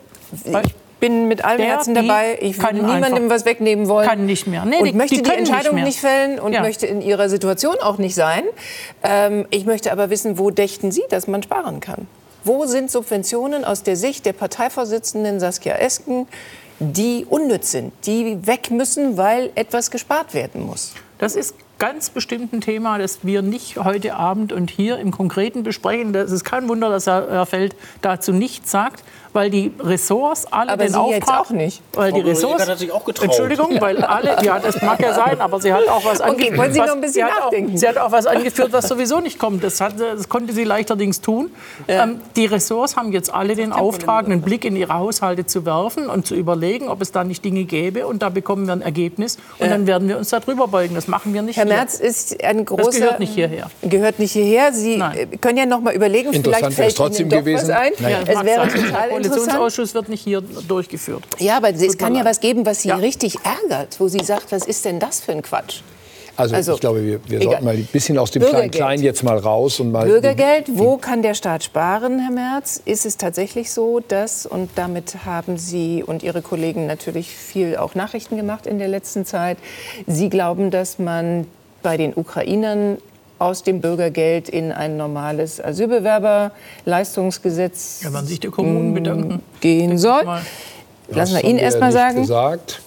bei- bin mit allem Der, Herzen dabei. Ich kann niemandem was wegnehmen wollen. Kann nicht mehr. Nee, und die- möchte die die, nicht Entscheidung mehr. nicht, fällen und Ja. möchte in ihrer Situation auch nicht sein. Ähm, ich möchte aber wissen, wo dächten Sie, dass man sparen kann? Wo sind Subventionen aus der Sicht der Parteivorsitzenden Saskia Esken, die unnütz sind, die weg müssen, weil etwas gespart werden muss? Das ist ganz bestimmt ein Thema, das wir nicht heute Abend und hier im Konkreten besprechen. Das ist kein Wunder, dass Herr Feld dazu nichts sagt, weil die Ressorts alle Aber den Sie jetzt Auftrag... auch nicht. Weil die Ressorts... hat sich auch getraut. Entschuldigung, weil alle... Ja, das mag ja sein, aber sie hat auch was [laughs] Okay, angeführt. wollen Sie was, noch ein bisschen sie hat nachdenken? Auch, sie hat auch was angeführt, was sowieso nicht kommt. Das, hat, das konnte sie leichterdings tun. Ähm, die Ressorts haben jetzt alle den Auftrag, einen Blick in ihre Haushalte zu werfen und zu überlegen, ob es da nicht Dinge gäbe. Und da bekommen wir ein Ergebnis. Und dann werden wir uns darüber beugen. Das machen wir nicht Herr hier. Merz ist ein großer... Das gehört nicht hierher. Gehört nicht hierher. Sie Nein. können ja noch mal überlegen, Interessant vielleicht wäre es fällt trotzdem Ihnen doch gewesen. was ein. Naja. Es wäre sein. total Koalitionsausschuss wird nicht hier durchgeführt. Ja, aber es kann ja was geben, was Sie Ja. richtig ärgert, wo Sie sagt, was ist denn das für ein Quatsch? Also, Also, ich glaube, wir, wir sollten mal ein bisschen aus dem Bürgergeld. Klein-Klein jetzt mal raus und mal. Bürgergeld, wo kann der Staat sparen, Herr Merz? Ist es tatsächlich so, dass, und damit haben Sie und Ihre Kollegen natürlich viel auch Nachrichten gemacht in der letzten Zeit, Sie glauben, dass man bei den Ukrainern aus dem Bürgergeld in ein normales Asylbewerberleistungsgesetz Ja, werden sich die Kommunen bedanken. gehen soll? Lassen wir Das ihn erst mal sagen. Gesagt.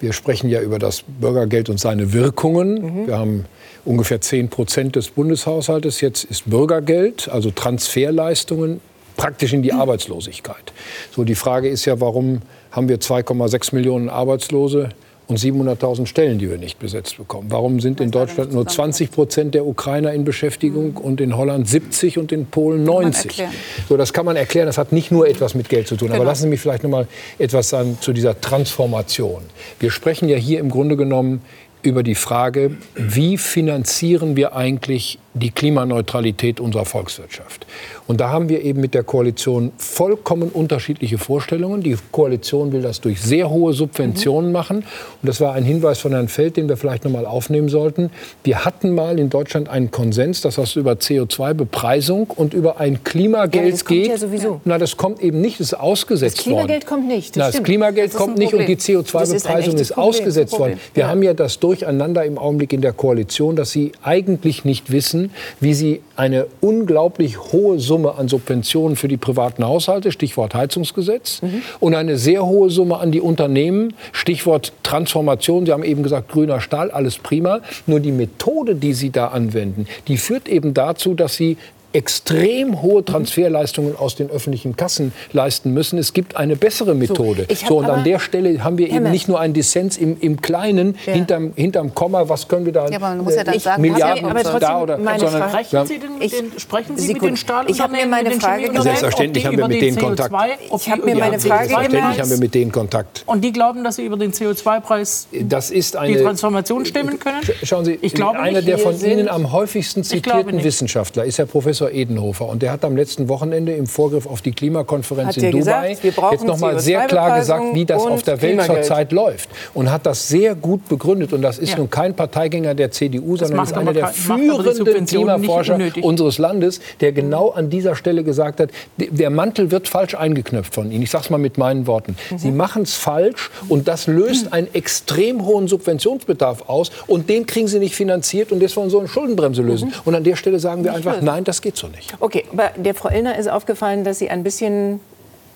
Wir sprechen ja über das Bürgergeld und seine Wirkungen. Wir haben ungefähr 10 Prozent des Bundeshaushaltes. Jetzt ist Bürgergeld, also Transferleistungen, praktisch in die Arbeitslosigkeit. So, die Frage ist ja, warum haben wir 2,6 Millionen Arbeitslose und 700.000 Stellen, die wir nicht besetzt bekommen? Warum sind in Deutschland nur 20 Prozent der Ukrainer in Beschäftigung und in Holland 70 und in Polen man 90? erklären. So, das kann man erklären. Das hat nicht nur etwas mit Geld zu tun. Aber Genau. lassen Sie mich vielleicht noch mal etwas sagen zu dieser Transformation. Wir sprechen ja hier im Grunde genommen über die Frage, wie finanzieren wir eigentlich die Klimaneutralität unserer Volkswirtschaft. Und da haben wir eben mit der Koalition vollkommen unterschiedliche Vorstellungen. Die Koalition will das durch sehr hohe Subventionen machen. Und das war ein Hinweis von Herrn Feld, den wir vielleicht noch mal aufnehmen sollten. Wir hatten mal in Deutschland einen Konsens, dass das über CO2-Bepreisung und über ein Klimageld Ja, das kommt geht. ja sowieso. Na, das kommt eben nicht, das ist ausgesetzt Das Klimageld worden. kommt nicht, das Na, das stimmt. Klimageld Das ist kommt nicht und die Problem. Das ist ein CO2-Bepreisung echtes ist Problem. ausgesetzt worden. Wir Ja. haben ja das Durcheinander im Augenblick in der Koalition, dass sie eigentlich nicht wissen, wie sie eine unglaublich hohe Summe an Subventionen für die privaten Haushalte, Stichwort Heizungsgesetz, Mhm. und eine sehr hohe Summe an die Unternehmen, Stichwort Transformation. Sie haben eben gesagt, grüner Stahl, alles prima. Nur die Methode, die Sie da anwenden, die führt eben dazu, dass Sie extrem hohe Transferleistungen aus den öffentlichen Kassen leisten müssen. Es gibt eine bessere Methode. hab So, und an der Stelle haben wir Herr eben Merz. nicht nur einen Dissens im, im Kleinen, Ja. hinterm, hinterm Komma, was können wir da Ja, aber man muss ja dann äh, sagen, Milliarden aber trotzdem da oder meine sondern, Frage- Sprechen ja, Sie, denn mit Ich- den, sprechen Sie Sekunde. mit den Stahlunternehmen, Ich habe mir meine Frage Chemieunternehmen, Selbstverständlich haben wir mit den denen Kontakt. CO2, ob Ich habe mir meine Frage Selbstverständlich haben wir mit denen Kontakt. Und die glauben, dass sie über den CO2-Preis Das ist die eine Transformation stimmen können? Sch- Schauen Sie, Ich glaube einer der von Ihnen am häufigsten zitierten. Wissenschaftler ist Herr Professor Professor Edenhofer. Und der hat am letzten Wochenende im Vorgriff auf die Klimakonferenz Hat in Dubai gesagt, jetzt noch mal sehr klar gesagt, wie das auf der Welt zurzeit läuft. Und hat das sehr gut begründet. Und das ist Ja. nun kein Parteigänger der CDU, sondern macht ist einer der führenden Klimaforscher unseres Landes, der genau an dieser Stelle gesagt hat, der Mantel wird falsch eingeknöpft von Ihnen. Ich sage es mal mit meinen Worten. Sie machen es falsch und das löst einen extrem hohen Subventionsbedarf aus und den kriegen Sie nicht finanziert und deswegen so eine Schuldenbremse lösen. Und an der Stelle sagen wir einfach, nein, das geht so nicht. Okay, aber der Frau Illner ist aufgefallen, dass Sie ein bisschen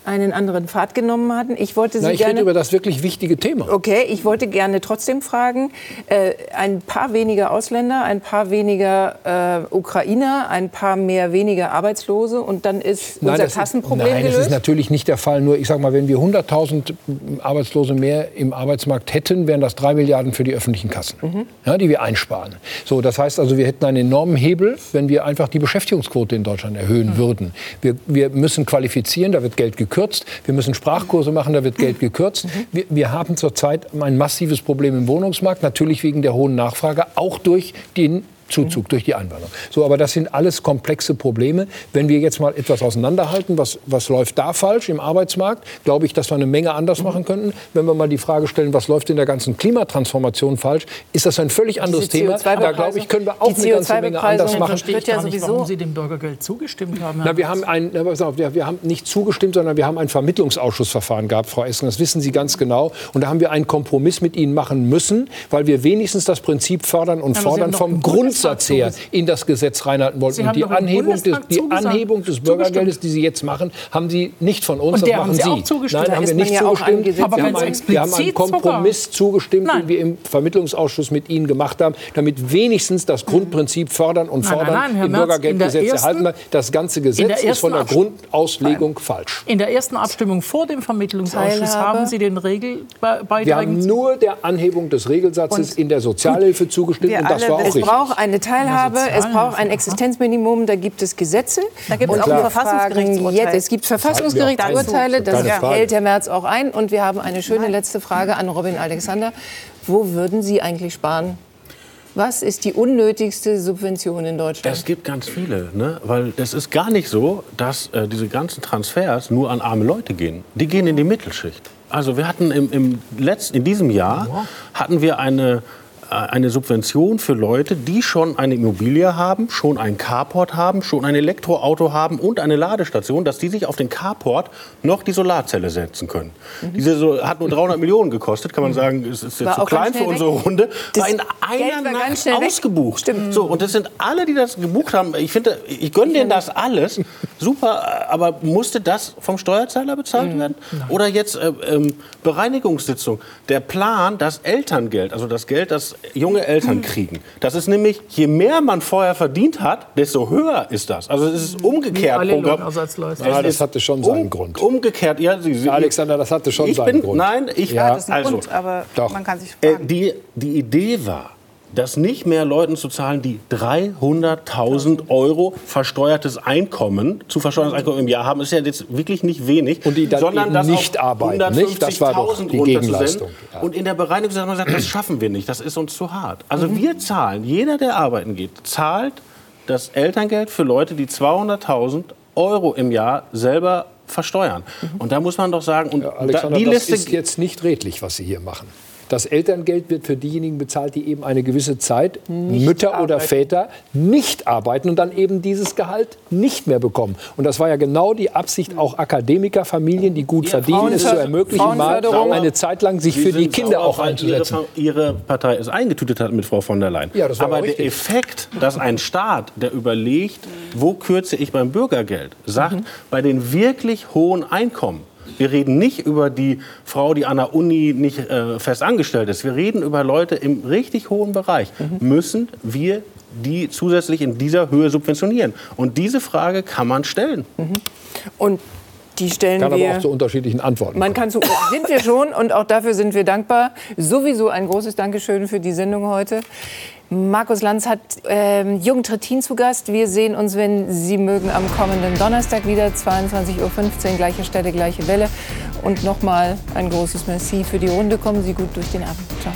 einen anderen Pfad genommen hatten. Ich wollte Sie Na, ich gerne rede über das wirklich wichtige Thema. Okay, ich wollte gerne trotzdem fragen, äh, ein paar weniger Ausländer, ein paar weniger äh, Ukrainer, ein paar mehr weniger Arbeitslose und dann ist unser das ist- Kassenproblem nein, gelöst? das ist natürlich nicht der Fall. Nur, ich sage mal, wenn wir 100.000 Arbeitslose mehr im Arbeitsmarkt hätten, wären das drei Milliarden für die öffentlichen Kassen, Mhm. ja, die wir einsparen. So, das heißt also, wir hätten einen enormen Hebel, wenn wir einfach die Beschäftigungsquote in Deutschland erhöhen Mhm. würden. Wir, wir müssen qualifizieren, da wird Geld gekürzt. Wir müssen Sprachkurse machen, da wird Geld gekürzt. Wir, wir haben zurzeit ein massives Problem im Wohnungsmarkt, natürlich wegen der hohen Nachfrage, auch durch den Zuzug durch die Einwanderung. So, aber das sind alles komplexe Probleme. Wenn wir jetzt mal etwas auseinanderhalten, was, was läuft da falsch im Arbeitsmarkt, glaube ich, dass wir eine Menge anders machen könnten. Wenn wir mal die Frage stellen, was läuft in der ganzen Klimatransformation falsch, ist das ein völlig anderes Thema. Da CO2-Bepreisung, glaube ich, können wir auch eine ganze Menge anders machen. verstehe ich gar nicht, warum Sie dem Bürgergeld zugestimmt haben. Na, wir haben ein, na, pass auf, wir, haben nicht zugestimmt, sondern wir haben ein Vermittlungsausschussverfahren gehabt, Frau Essen. Das wissen Sie ganz genau. Und da haben wir einen Kompromiss mit Ihnen machen müssen, weil wir wenigstens das Prinzip fördern und fordern vom Bundestag Grundsatz her in das Gesetz reinhalten wollten. Und die Anhebung, des, die Anhebung des Bürgergeldes, die Sie jetzt machen, haben Sie nicht von uns, Und das machen Sie auch zugestimmt. Nein, Da haben wir nicht ja zugestimmt. wir, haben einen, wir haben einen explizit sogar- Kompromiss zugestimmt, Nein. den wir im Vermittlungsausschuss mit Ihnen gemacht haben, damit wenigstens das Grundprinzip fördern und Nein, nein, fordern nein, Herr im Merz, Bürgergeldgesetz erhalten. wir. Das ganze Gesetz ist von der Grundauslegung falsch. In der ersten Abstimmung vor dem Vermittlungsausschuss Teilhabe. haben Sie den Regelbeiträgen Wir haben nur der Anhebung des Regelsatzes in der Sozialhilfe zugestimmt und das alle war auch richtig. Es braucht eine Teilhabe, es braucht ein Existenzminimum, da gibt es Gesetze. Da gibt es Und auch ein Verfassungsgerichtsurteil. es gibt Verfassungsgerichtsurteile, das hält Herr Merz auch ein. Und wir haben eine schöne letzte Frage an Robin Alexander. Wo würden Sie eigentlich sparen? Was ist die unnötigste Subvention in Deutschland? Es gibt ganz viele, ne? weil es ist gar nicht so, dass äh, diese ganzen Transfers nur an arme Leute gehen. Die gehen in die Mittelschicht. Also wir hatten im, im letzten, in diesem Jahr hatten wir eine eine Subvention für Leute, die schon eine Immobilie haben, schon einen Carport haben, schon ein Elektroauto haben und eine Ladestation, dass die sich auf den Carport noch die Solarzelle setzen können. Diese so, hat nur 300 Millionen gekostet, kann man sagen, es ist jetzt zu klein für unsere weg. Runde. Das war in einer war Nacht ausgebucht. Stimmt. So, und das sind alle, die das gebucht haben. Ich finde, ich gönne denen das alles. [laughs] Super, aber musste das vom Steuerzahler bezahlt Mhm. werden? Oder jetzt äh, ähm, Bereinigungssitzung. Der Plan, das Elterngeld, also das Geld, das junge Eltern kriegen. Das ist nämlich, je mehr man vorher verdient hat, desto höher ist das. Also es ist umgekehrt. alle. Ja, das hatte schon seinen Grund. Umgekehrt, ja, Sie, Sie, Alexander, das hatte schon ich seinen bin, Grund. Nein, ich, Ja, Das ist ein also, Grund, aber Doch. man kann sich äh, fragen. die, die Idee war, das nicht mehr Leuten zu zahlen, die 300.000 Euro versteuertes Einkommen, zu versteuerndes Einkommen im Jahr haben, ist ja jetzt wirklich nicht wenig. Und die dann sondern das nicht arbeiten, nicht? Das war doch 150.000 die. Gegenleistung, ja. Und in der Bereinigung hat man gesagt, das schaffen wir nicht, das ist uns zu hart. Also Mhm. wir zahlen, jeder, der arbeiten geht, zahlt das Elterngeld für Leute, die 200.000 Euro im Jahr selber versteuern. Und da muss man doch sagen, und da, Alexander, die das Liste ist jetzt nicht redlich, was Sie hier machen. Das Elterngeld wird für diejenigen bezahlt, die eben eine gewisse Zeit, Mütter oder Väter, nicht arbeiten und dann eben dieses Gehalt nicht mehr bekommen. Und das war ja genau die Absicht, auch Akademikerfamilien, die gut verdienen, es zu ermöglichen, mal eine Zeit lang sich Sie für die Kinder auch einzusetzen. Ihre, ihre Partei es eingetütet hat mit Frau von der Leyen. Ja, das war Aber der. Effekt, dass ein Staat, der überlegt, wo kürze ich beim Bürgergeld, sagt, Mhm. bei den wirklich hohen Einkommen, wir reden nicht über die Frau, die an der Uni nicht äh, fest angestellt ist. Wir reden über Leute im richtig hohen Bereich. Mhm. Müssen wir die zusätzlich in dieser Höhe subventionieren? Und diese Frage kann man stellen. Und die stellen Kann wir. aber auch zu unterschiedlichen Antworten. Man kann zu, sind wir schon und auch dafür sind wir dankbar. Sowieso ein großes Dankeschön für die Sendung heute. Markus Lanz hat ähm, Jürgen Trittin zu Gast. Wir sehen uns, wenn Sie mögen, am kommenden Donnerstag wieder, 22.15 Uhr, gleiche Stelle, gleiche Welle. Und nochmal ein großes Merci für die Runde. Kommen Sie gut durch den Abend. Ciao.